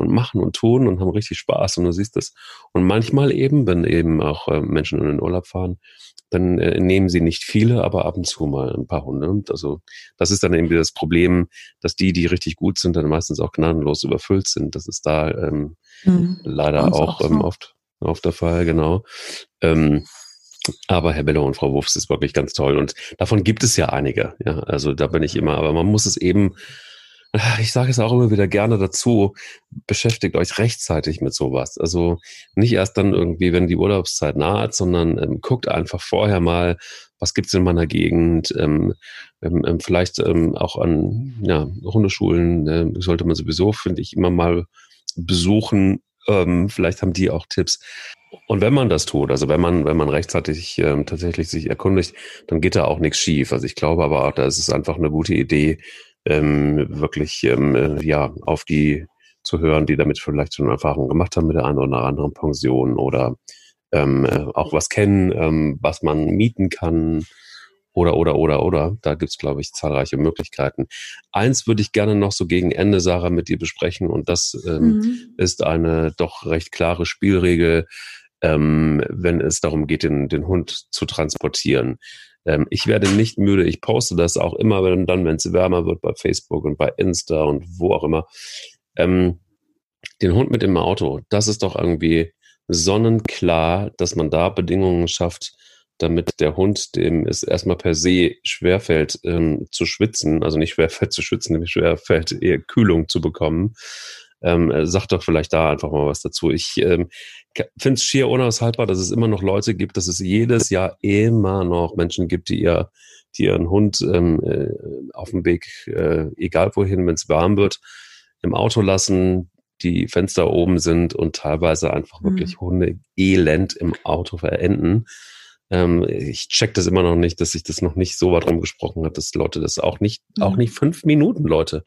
und machen und tun und haben richtig Spaß und du siehst das. Und manchmal eben, wenn eben auch äh, Menschen in den Urlaub fahren, dann äh, nehmen sie nicht viele, aber ab und zu mal ein paar Hunde. Also das ist dann eben das Problem, dass die, die richtig gut sind, dann meistens auch gnadenlos überfüllt sind. Das ist da ähm, mhm. leider auch, auch ähm, oft, oft der Fall, genau. Ähm, aber Herr Beller und Frau Wurfs ist wirklich ganz toll und davon gibt es ja einige. Ja, also da bin ich immer, aber man muss es eben ich sage es auch immer wieder gerne dazu, beschäftigt euch rechtzeitig mit sowas. Also nicht erst dann irgendwie, wenn die Urlaubszeit naht, sondern ähm, guckt einfach vorher mal, was gibt's in meiner Gegend, ähm, ähm, ähm vielleicht ähm, auch an ja, Hundeschulen, äh, sollte man sowieso, finde ich, immer mal besuchen. Ähm, vielleicht haben die auch Tipps. Und wenn man das tut, also wenn man, wenn man rechtzeitig ähm, tatsächlich sich erkundigt, dann geht da auch nichts schief. Also ich glaube aber auch, da ist es einfach eine gute Idee, ähm, wirklich ähm, äh, ja auf die zu hören, die damit vielleicht schon Erfahrungen gemacht haben mit der einen oder anderen Pension oder ähm, äh, auch was kennen, ähm, was man mieten kann oder oder oder oder. Da gibt's glaube ich zahlreiche Möglichkeiten. Eins würde ich gerne noch so gegen Ende, Sarah, mit dir besprechen und das ähm, mhm. ist eine doch recht klare Spielregel, ähm, wenn es darum geht, den, den Hund zu transportieren. Ähm, ich werde nicht müde. Ich poste das auch immer wenn, dann, wenn es wärmer wird bei Facebook und bei Insta und wo auch immer. Ähm, den Hund mit dem Auto, das ist doch irgendwie sonnenklar, dass man da Bedingungen schafft, damit der Hund, dem es erstmal per se schwerfällt ähm, zu schwitzen, also nicht schwerfällt zu schwitzen, nämlich schwerfällt eher Kühlung zu bekommen. Ähm, sag doch vielleicht da einfach mal was dazu. Ich ähm, finde es schier unaushaltbar, dass es immer noch Leute gibt, dass es jedes Jahr immer noch Menschen gibt, die ihr die ihren Hund ähm, äh, auf dem Weg, äh, egal wohin, wenn es warm wird, im Auto lassen, die Fenster oben sind und teilweise einfach mhm. wirklich Hunde elend im Auto verenden. Ähm, ich check das immer noch nicht, dass sich das noch nicht so weit rumgesprochen hat, dass Leute das auch nicht, mhm. auch nicht fünf Minuten, Leute.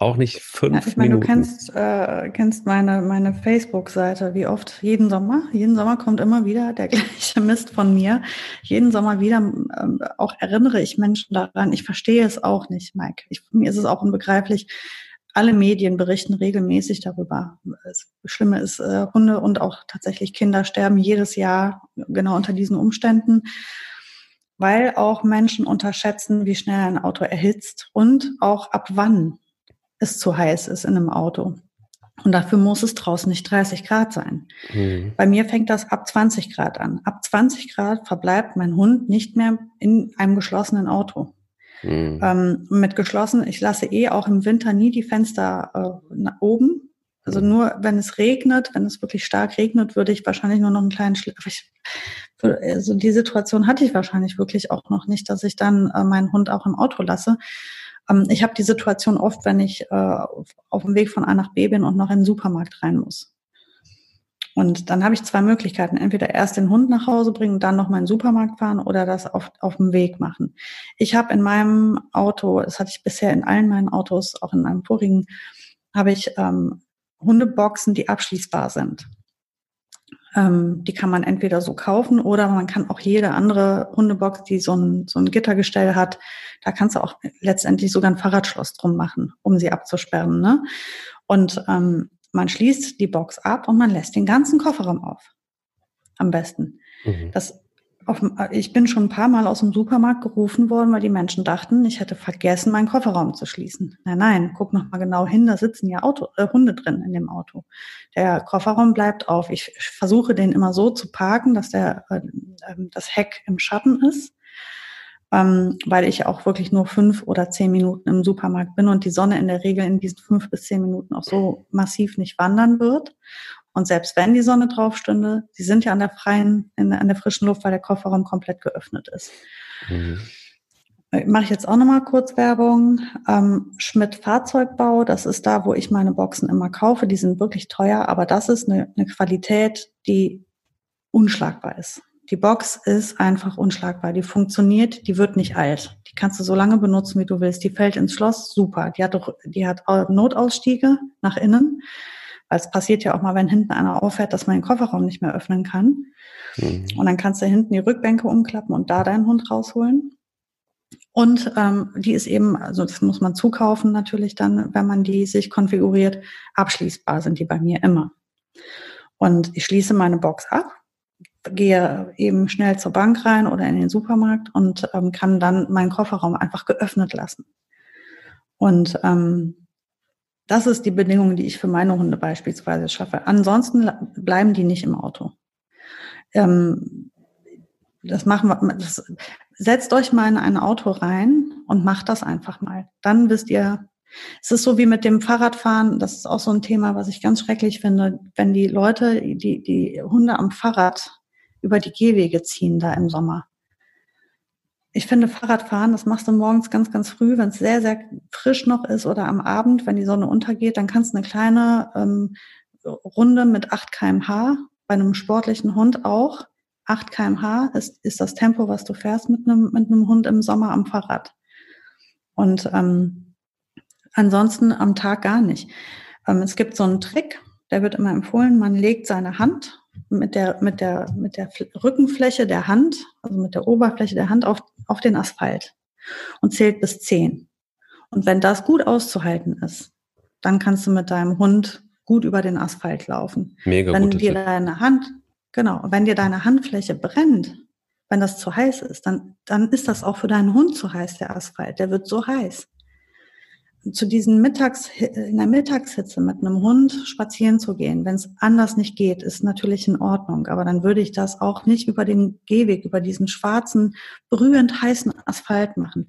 Auch nicht fünf ja, ich meine, Minuten. Du kennst, äh, kennst meine, meine Facebook-Seite, wie oft, jeden Sommer, jeden Sommer kommt immer wieder der gleiche Mist von mir. Jeden Sommer wieder ähm, auch erinnere ich Menschen daran. Ich verstehe es auch nicht, Mike. Ich, mir ist es auch unbegreiflich. Alle Medien berichten regelmäßig darüber. Das Schlimme ist, äh, Hunde und auch tatsächlich Kinder sterben jedes Jahr genau unter diesen Umständen weil auch Menschen unterschätzen, wie schnell ein Auto erhitzt und auch ab wann es zu heiß ist in einem Auto. Und dafür muss es draußen nicht 30 Grad sein. Mhm. Bei mir fängt das ab 20 Grad an. Ab 20 Grad verbleibt mein Hund nicht mehr in einem geschlossenen Auto. Mhm. Ähm, mit geschlossen, ich lasse eh auch im Winter nie die Fenster äh, nach oben. Also mhm. nur wenn es regnet, wenn es wirklich stark regnet, würde ich wahrscheinlich nur noch einen kleinen Schliff. Also die Situation hatte ich wahrscheinlich wirklich auch noch nicht, dass ich dann äh, meinen Hund auch im Auto lasse. Ähm, ich habe die Situation oft, wenn ich äh, auf dem Weg von A nach B bin und noch in den Supermarkt rein muss. Und dann habe ich zwei Möglichkeiten. Entweder erst den Hund nach Hause bringen dann noch mal in den Supermarkt fahren oder das auf, auf dem Weg machen. Ich habe in meinem Auto, das hatte ich bisher in allen meinen Autos, auch in meinem vorigen, habe ich ähm, Hundeboxen, die abschließbar sind. Ähm, die kann man entweder so kaufen oder man kann auch jede andere Hundebox, die so ein, so ein Gittergestell hat, da kannst du auch letztendlich sogar ein Fahrradschloss drum machen, um sie abzusperren. Ne? Und ähm, man schließt die Box ab und man lässt den ganzen Kofferraum auf. Am besten. Mhm. Das auf, ich bin schon ein paar Mal aus dem Supermarkt gerufen worden, weil die Menschen dachten, ich hätte vergessen, meinen Kofferraum zu schließen. Nein, nein, guck noch mal genau hin, da sitzen ja Auto, äh, Hunde drin in dem Auto. Der Kofferraum bleibt auf. Ich, versuche den immer so zu parken, dass der, äh, das Heck im Schatten ist, ähm, weil ich auch wirklich nur fünf oder zehn Minuten im Supermarkt bin und die Sonne in der Regel in diesen fünf bis zehn Minuten auch so massiv nicht wandern wird. Und selbst wenn die Sonne drauf stünde, sie sind ja an der freien, in, an der frischen Luft, weil der Kofferraum komplett geöffnet ist. Mhm. Mache ich jetzt auch nochmal kurz Werbung. Ähm, Schmidt Fahrzeugbau, das ist da, wo ich meine Boxen immer kaufe. Die sind wirklich teuer, aber das ist eine, eine Qualität, die unschlagbar ist. Die Box ist einfach unschlagbar. Die funktioniert, die wird nicht alt. Die kannst du so lange benutzen, wie du willst. Die fällt ins Schloss, super. Die hat doch, die hat Notausstiege nach innen. Es passiert ja auch mal, wenn hinten einer auffährt, dass man den Kofferraum nicht mehr öffnen kann. Mhm. Und dann kannst du hinten die Rückbänke umklappen und da deinen Hund rausholen. Und ähm, die ist eben, also das muss man zukaufen natürlich dann, wenn man die sich konfiguriert, abschließbar sind die bei mir immer. Und ich schließe meine Box ab, gehe eben schnell zur Bank rein oder in den Supermarkt und ähm, kann dann meinen Kofferraum einfach geöffnet lassen. Und ähm, das ist die Bedingung, die ich für meine Hunde beispielsweise schaffe. Ansonsten bleiben die nicht im Auto. Ähm, das machen wir, das, setzt euch mal in ein Auto rein und macht das einfach mal. Dann wisst ihr, es ist so wie mit dem Fahrradfahren, das ist auch so ein Thema, was ich ganz schrecklich finde, wenn die Leute, die, die Hunde am Fahrrad über die Gehwege ziehen da im Sommer ich finde Fahrradfahren, das machst du morgens ganz, ganz früh, wenn es sehr, sehr frisch noch ist oder am Abend, wenn die Sonne untergeht, dann kannst du eine kleine ähm, Runde mit 8 kmh, bei einem sportlichen Hund auch. 8 kmh ist, ist das Tempo, was du fährst mit einem, mit einem Hund im Sommer am Fahrrad. Und ähm, ansonsten am Tag gar nicht. Ähm, es gibt so einen Trick, der wird immer empfohlen, man legt seine Hand mit der, mit der, mit der Rückenfläche der Hand, also mit der Oberfläche der Hand auf, auf den Asphalt und zählt bis zehn. Und wenn das gut auszuhalten ist, dann kannst du mit deinem Hund gut über den Asphalt laufen. Mega wenn dir deine Hand, genau, wenn dir deine Handfläche brennt, wenn das zu heiß ist, dann, dann ist das auch für deinen Hund zu heiß, der Asphalt. Der wird so heiß zu diesen Mittags, in der Mittagshitze mit einem Hund spazieren zu gehen, wenn es anders nicht geht, ist natürlich in Ordnung. Aber dann würde ich das auch nicht über den Gehweg, über diesen schwarzen, brühend heißen Asphalt machen.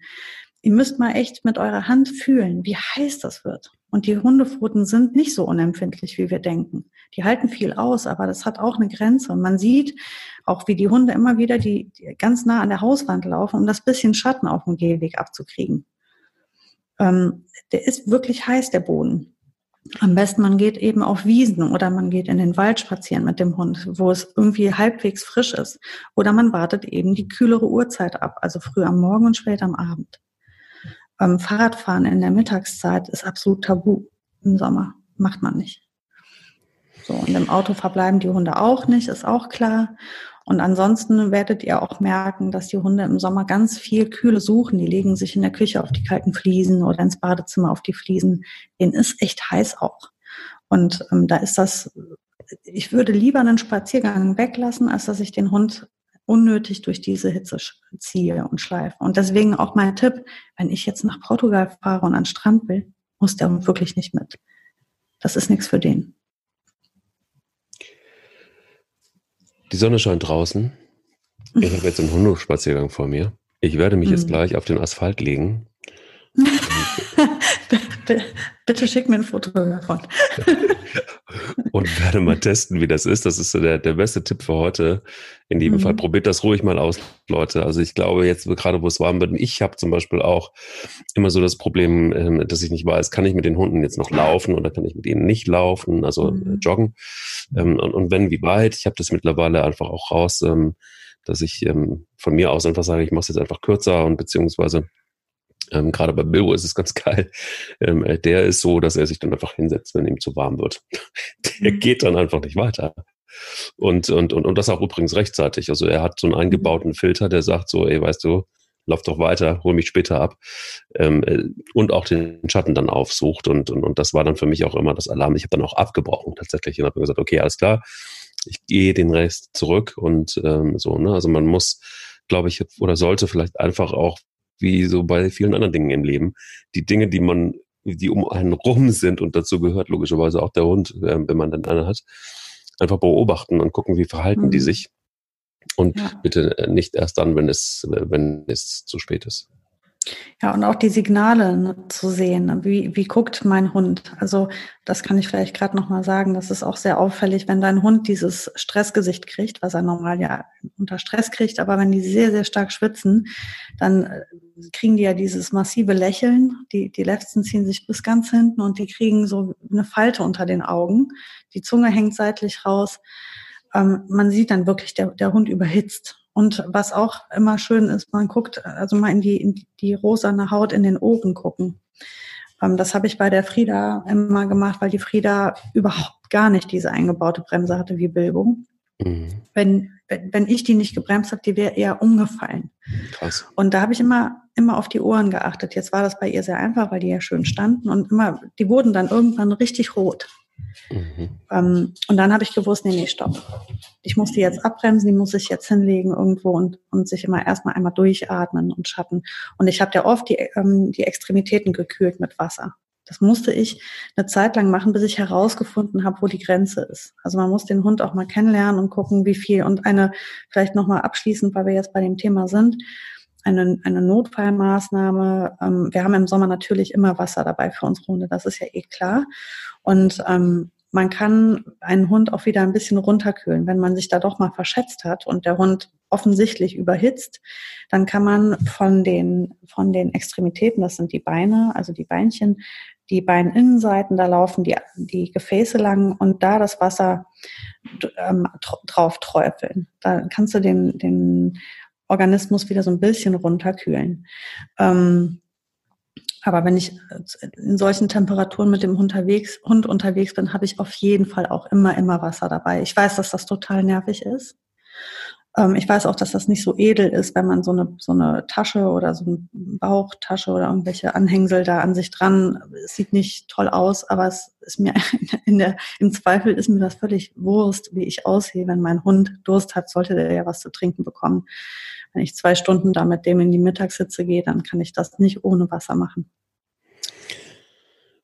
Ihr müsst mal echt mit eurer Hand fühlen, wie heiß das wird. Und die Hundepfoten sind nicht so unempfindlich, wie wir denken. Die halten viel aus, aber das hat auch eine Grenze. Und man sieht auch, wie die Hunde immer wieder die, die ganz nah an der Hauswand laufen, um das bisschen Schatten auf dem Gehweg abzukriegen. Ähm, der ist wirklich heiß, der Boden. Am besten, man geht eben auf Wiesen oder man geht in den Wald spazieren mit dem Hund, wo es irgendwie halbwegs frisch ist. Oder man wartet eben die kühlere Uhrzeit ab, also früh am Morgen und spät am Abend. Ähm, Fahrradfahren in der Mittagszeit ist absolut tabu im Sommer. Macht man nicht. So, und im Auto verbleiben die Hunde auch nicht, ist auch klar. Und ansonsten werdet ihr auch merken, dass die Hunde im Sommer ganz viel Kühle suchen. Die legen sich in der Küche auf die kalten Fliesen oder ins Badezimmer auf die Fliesen. Denen ist echt heiß auch. Und ähm, da ist das, ich würde lieber einen Spaziergang weglassen, als dass ich den Hund unnötig durch diese Hitze ziehe und schleife. Und deswegen auch mein Tipp, wenn ich jetzt nach Portugal fahre und an den Strand will, muss der wirklich nicht mit. Das ist nichts für den. Die Sonne scheint draußen. Ich habe jetzt einen Hundespaziergang vor mir. Ich werde mich jetzt mhm. gleich auf den Asphalt legen. Bitte schick mir ein Foto davon. und werde mal testen, wie das ist. Das ist so der, der beste Tipp für heute. In jedem mhm. Fall probiert das ruhig mal aus, Leute. Also ich glaube jetzt gerade, wo es warm wird, ich habe zum Beispiel auch immer so das Problem, ähm, dass ich nicht weiß, kann ich mit den Hunden jetzt noch laufen oder kann ich mit ihnen nicht laufen, also äh, mhm. joggen. Ähm, und, und wenn, wie weit? Ich habe das mittlerweile einfach auch raus, ähm, dass ich von mir aus einfach sage, ich mache es jetzt einfach kürzer und beziehungsweise ähm, Gerade bei Bilbo ist es ganz geil. Ähm, äh, der ist so, dass er sich dann einfach hinsetzt, wenn ihm zu warm wird. Der mhm. geht dann einfach nicht weiter. Und, und, und, und das auch übrigens rechtzeitig. Also er hat so einen eingebauten Filter, der sagt so, ey, weißt du, lauf doch weiter, hol mich später ab. Ähm, äh, und auch den Schatten dann aufsucht. Und, und, und das war dann für mich auch immer das Alarm. Ich habe dann auch abgebrochen tatsächlich und habe gesagt, okay, alles klar, ich gehe den Rest zurück und ähm, so. Ne? Also man muss, glaube ich, oder sollte vielleicht einfach auch wie so bei vielen anderen Dingen im Leben. Die Dinge, die man, die um einen rum sind und dazu gehört logischerweise auch der Hund, äh, wenn man dann einen hat, einfach beobachten und gucken, wie verhalten mhm. die sich. Und ja. bitte nicht erst dann, wenn es, wenn es zu spät ist. Ja, und auch die Signale ne, zu sehen. Wie, wie guckt mein Hund? Also das kann ich vielleicht gerade nochmal sagen. Das ist auch sehr auffällig, wenn dein Hund dieses Stressgesicht kriegt, was er normal ja unter Stress kriegt. Aber wenn die sehr, sehr stark schwitzen, dann äh, kriegen die ja dieses massive Lächeln. Die, die Lefzen ziehen sich bis ganz hinten und die kriegen so eine Falte unter den Augen. Die Zunge hängt seitlich raus. Ähm, man sieht dann wirklich, der, der Hund überhitzt. Und was auch immer schön ist, man guckt, also mal in die, in die rosane Haut in den Ohren gucken. Ähm, das habe ich bei der Frieda immer gemacht, weil die Frieda überhaupt gar nicht diese eingebaute Bremse hatte wie Bilbo. Mhm. Wenn, wenn, wenn ich die nicht gebremst habe, die wäre eher umgefallen. Krass. Und da habe ich immer, immer auf die Ohren geachtet. Jetzt war das bei ihr sehr einfach, weil die ja schön standen und immer, die wurden dann irgendwann richtig rot. Mhm. Ähm, und dann habe ich gewusst, nee, nee, stopp. Ich muss die jetzt abbremsen, die muss ich jetzt hinlegen irgendwo und, und sich immer erstmal einmal durchatmen und schatten. Und ich habe ja oft die, ähm, die Extremitäten gekühlt mit Wasser. Das musste ich eine Zeit lang machen, bis ich herausgefunden habe, wo die Grenze ist. Also man muss den Hund auch mal kennenlernen und gucken, wie viel. Und eine, vielleicht nochmal abschließend, weil wir jetzt bei dem Thema sind, eine, eine Notfallmaßnahme. Ähm, wir haben im Sommer natürlich immer Wasser dabei für unsere Hunde, das ist ja eh klar. Und ähm, man kann einen Hund auch wieder ein bisschen runterkühlen. Wenn man sich da doch mal verschätzt hat und der Hund offensichtlich überhitzt, dann kann man von den, von den Extremitäten, das sind die Beine, also die Beinchen, die Beininnenseiten, da laufen die, die Gefäße lang und da das Wasser ähm, drauf träufeln. Da kannst du den, den Organismus wieder so ein bisschen runterkühlen. Ähm, aber wenn ich in solchen Temperaturen mit dem unterwegs, Hund unterwegs bin, habe ich auf jeden Fall auch immer, immer Wasser dabei. Ich weiß, dass das total nervig ist. Ähm, ich weiß auch, dass das nicht so edel ist, wenn man so eine, so eine Tasche oder so eine Bauchtasche oder irgendwelche Anhängsel da an sich dran, es sieht nicht toll aus, aber es ist mir in der, im Zweifel ist mir das völlig Wurst, wie ich aussehe. Wenn mein Hund Durst hat, sollte der ja was zu trinken bekommen. Wenn ich zwei Stunden da mit dem in die Mittagssitze gehe, dann kann ich das nicht ohne Wasser machen.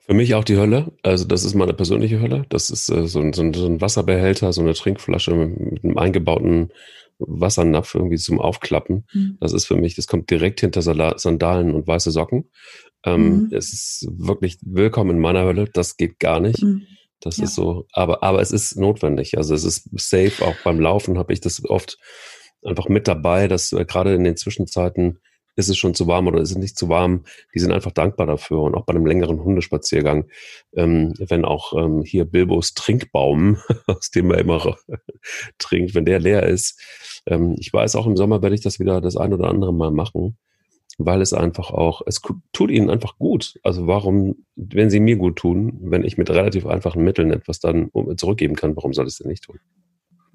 Für mich auch die Hölle. Also das ist meine persönliche Hölle. Das ist äh, so, ein, so, ein, Wasserbehälter, so eine Trinkflasche mit, einem eingebauten Wassernapf irgendwie zum Aufklappen. Mhm. Das ist für mich, das kommt direkt hinter Sandalen und weiße Socken. Ähm, mhm. Es ist wirklich willkommen in meiner Hölle. Das geht gar nicht. Mhm. Das ja. ist so, aber, aber es ist notwendig. Also es ist safe. Auch beim Laufen habe ich das oft einfach mit dabei, dass äh, gerade in den Zwischenzeiten ist es schon zu warm oder ist es nicht zu warm, die sind einfach dankbar dafür. Und auch bei einem längeren Hundespaziergang, ähm, wenn auch ähm, hier Bilbos Trinkbaum, aus dem er immer trinkt, wenn der leer ist. Ähm, ich weiß auch im Sommer werde ich das wieder das ein oder andere Mal machen, weil es einfach auch, es tut ihnen einfach gut. Also warum, wenn sie mir gut tun, wenn ich mit relativ einfachen Mitteln etwas dann zurückgeben kann, warum soll ich es denn nicht tun?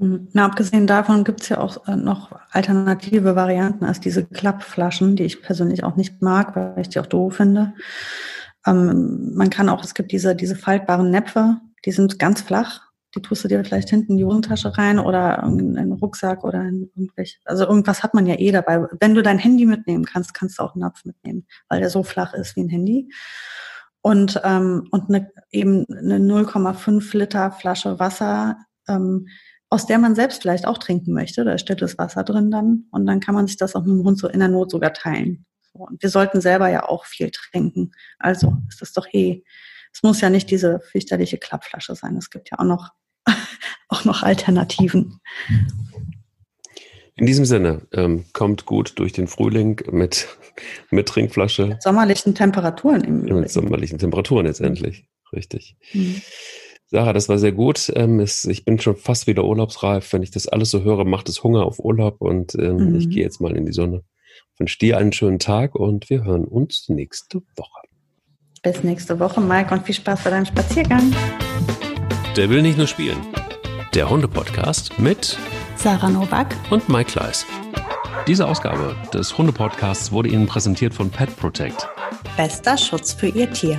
Na, abgesehen davon gibt es ja auch äh, noch alternative Varianten als diese Klappflaschen, die ich persönlich auch nicht mag, weil ich die auch doof finde. Ähm, man kann auch, es gibt diese, diese faltbaren Näpfe, die sind ganz flach. Die tust du dir vielleicht hinten in die Hosentasche rein oder in einen Rucksack oder in irgendwelche, also irgendwas hat man ja eh dabei. Wenn du dein Handy mitnehmen kannst, kannst du auch einen Napf mitnehmen, weil der so flach ist wie ein Handy. Und, ähm, und eine, eben eine 0,5 Liter Flasche Wasser, ähm, aus der man selbst vielleicht auch trinken möchte. Da steht das Wasser drin dann und dann kann man sich das auch mit dem Hund so in der Not sogar teilen. Und wir sollten selber ja auch viel trinken. Also ist das doch eh, es muss ja nicht diese fürchterliche Klappflasche sein. Es gibt ja auch noch auch noch Alternativen. In diesem Sinne, ähm, kommt gut durch den Frühling mit, mit Trinkflasche. Mit sommerlichen Temperaturen im Übrigen. Mit sommerlichen Temperaturen jetzt endlich. Richtig. Mhm. Sarah, das war sehr gut. Ähm, es, ich bin schon fast wieder urlaubsreif. Wenn ich das alles so höre, macht es Hunger auf Urlaub und ähm, mhm. ich gehe jetzt mal in die Sonne. Ich wünsche dir einen schönen Tag und wir hören uns nächste Woche. Bis nächste Woche, Mike, und viel Spaß bei deinem Spaziergang. Der will nicht nur spielen. Der Hunde-Podcast mit Sarah Novak und Mike Kleiss. Diese Ausgabe des Hunde-Podcasts wurde Ihnen präsentiert von Pet Protect. Bester Schutz für Ihr Tier.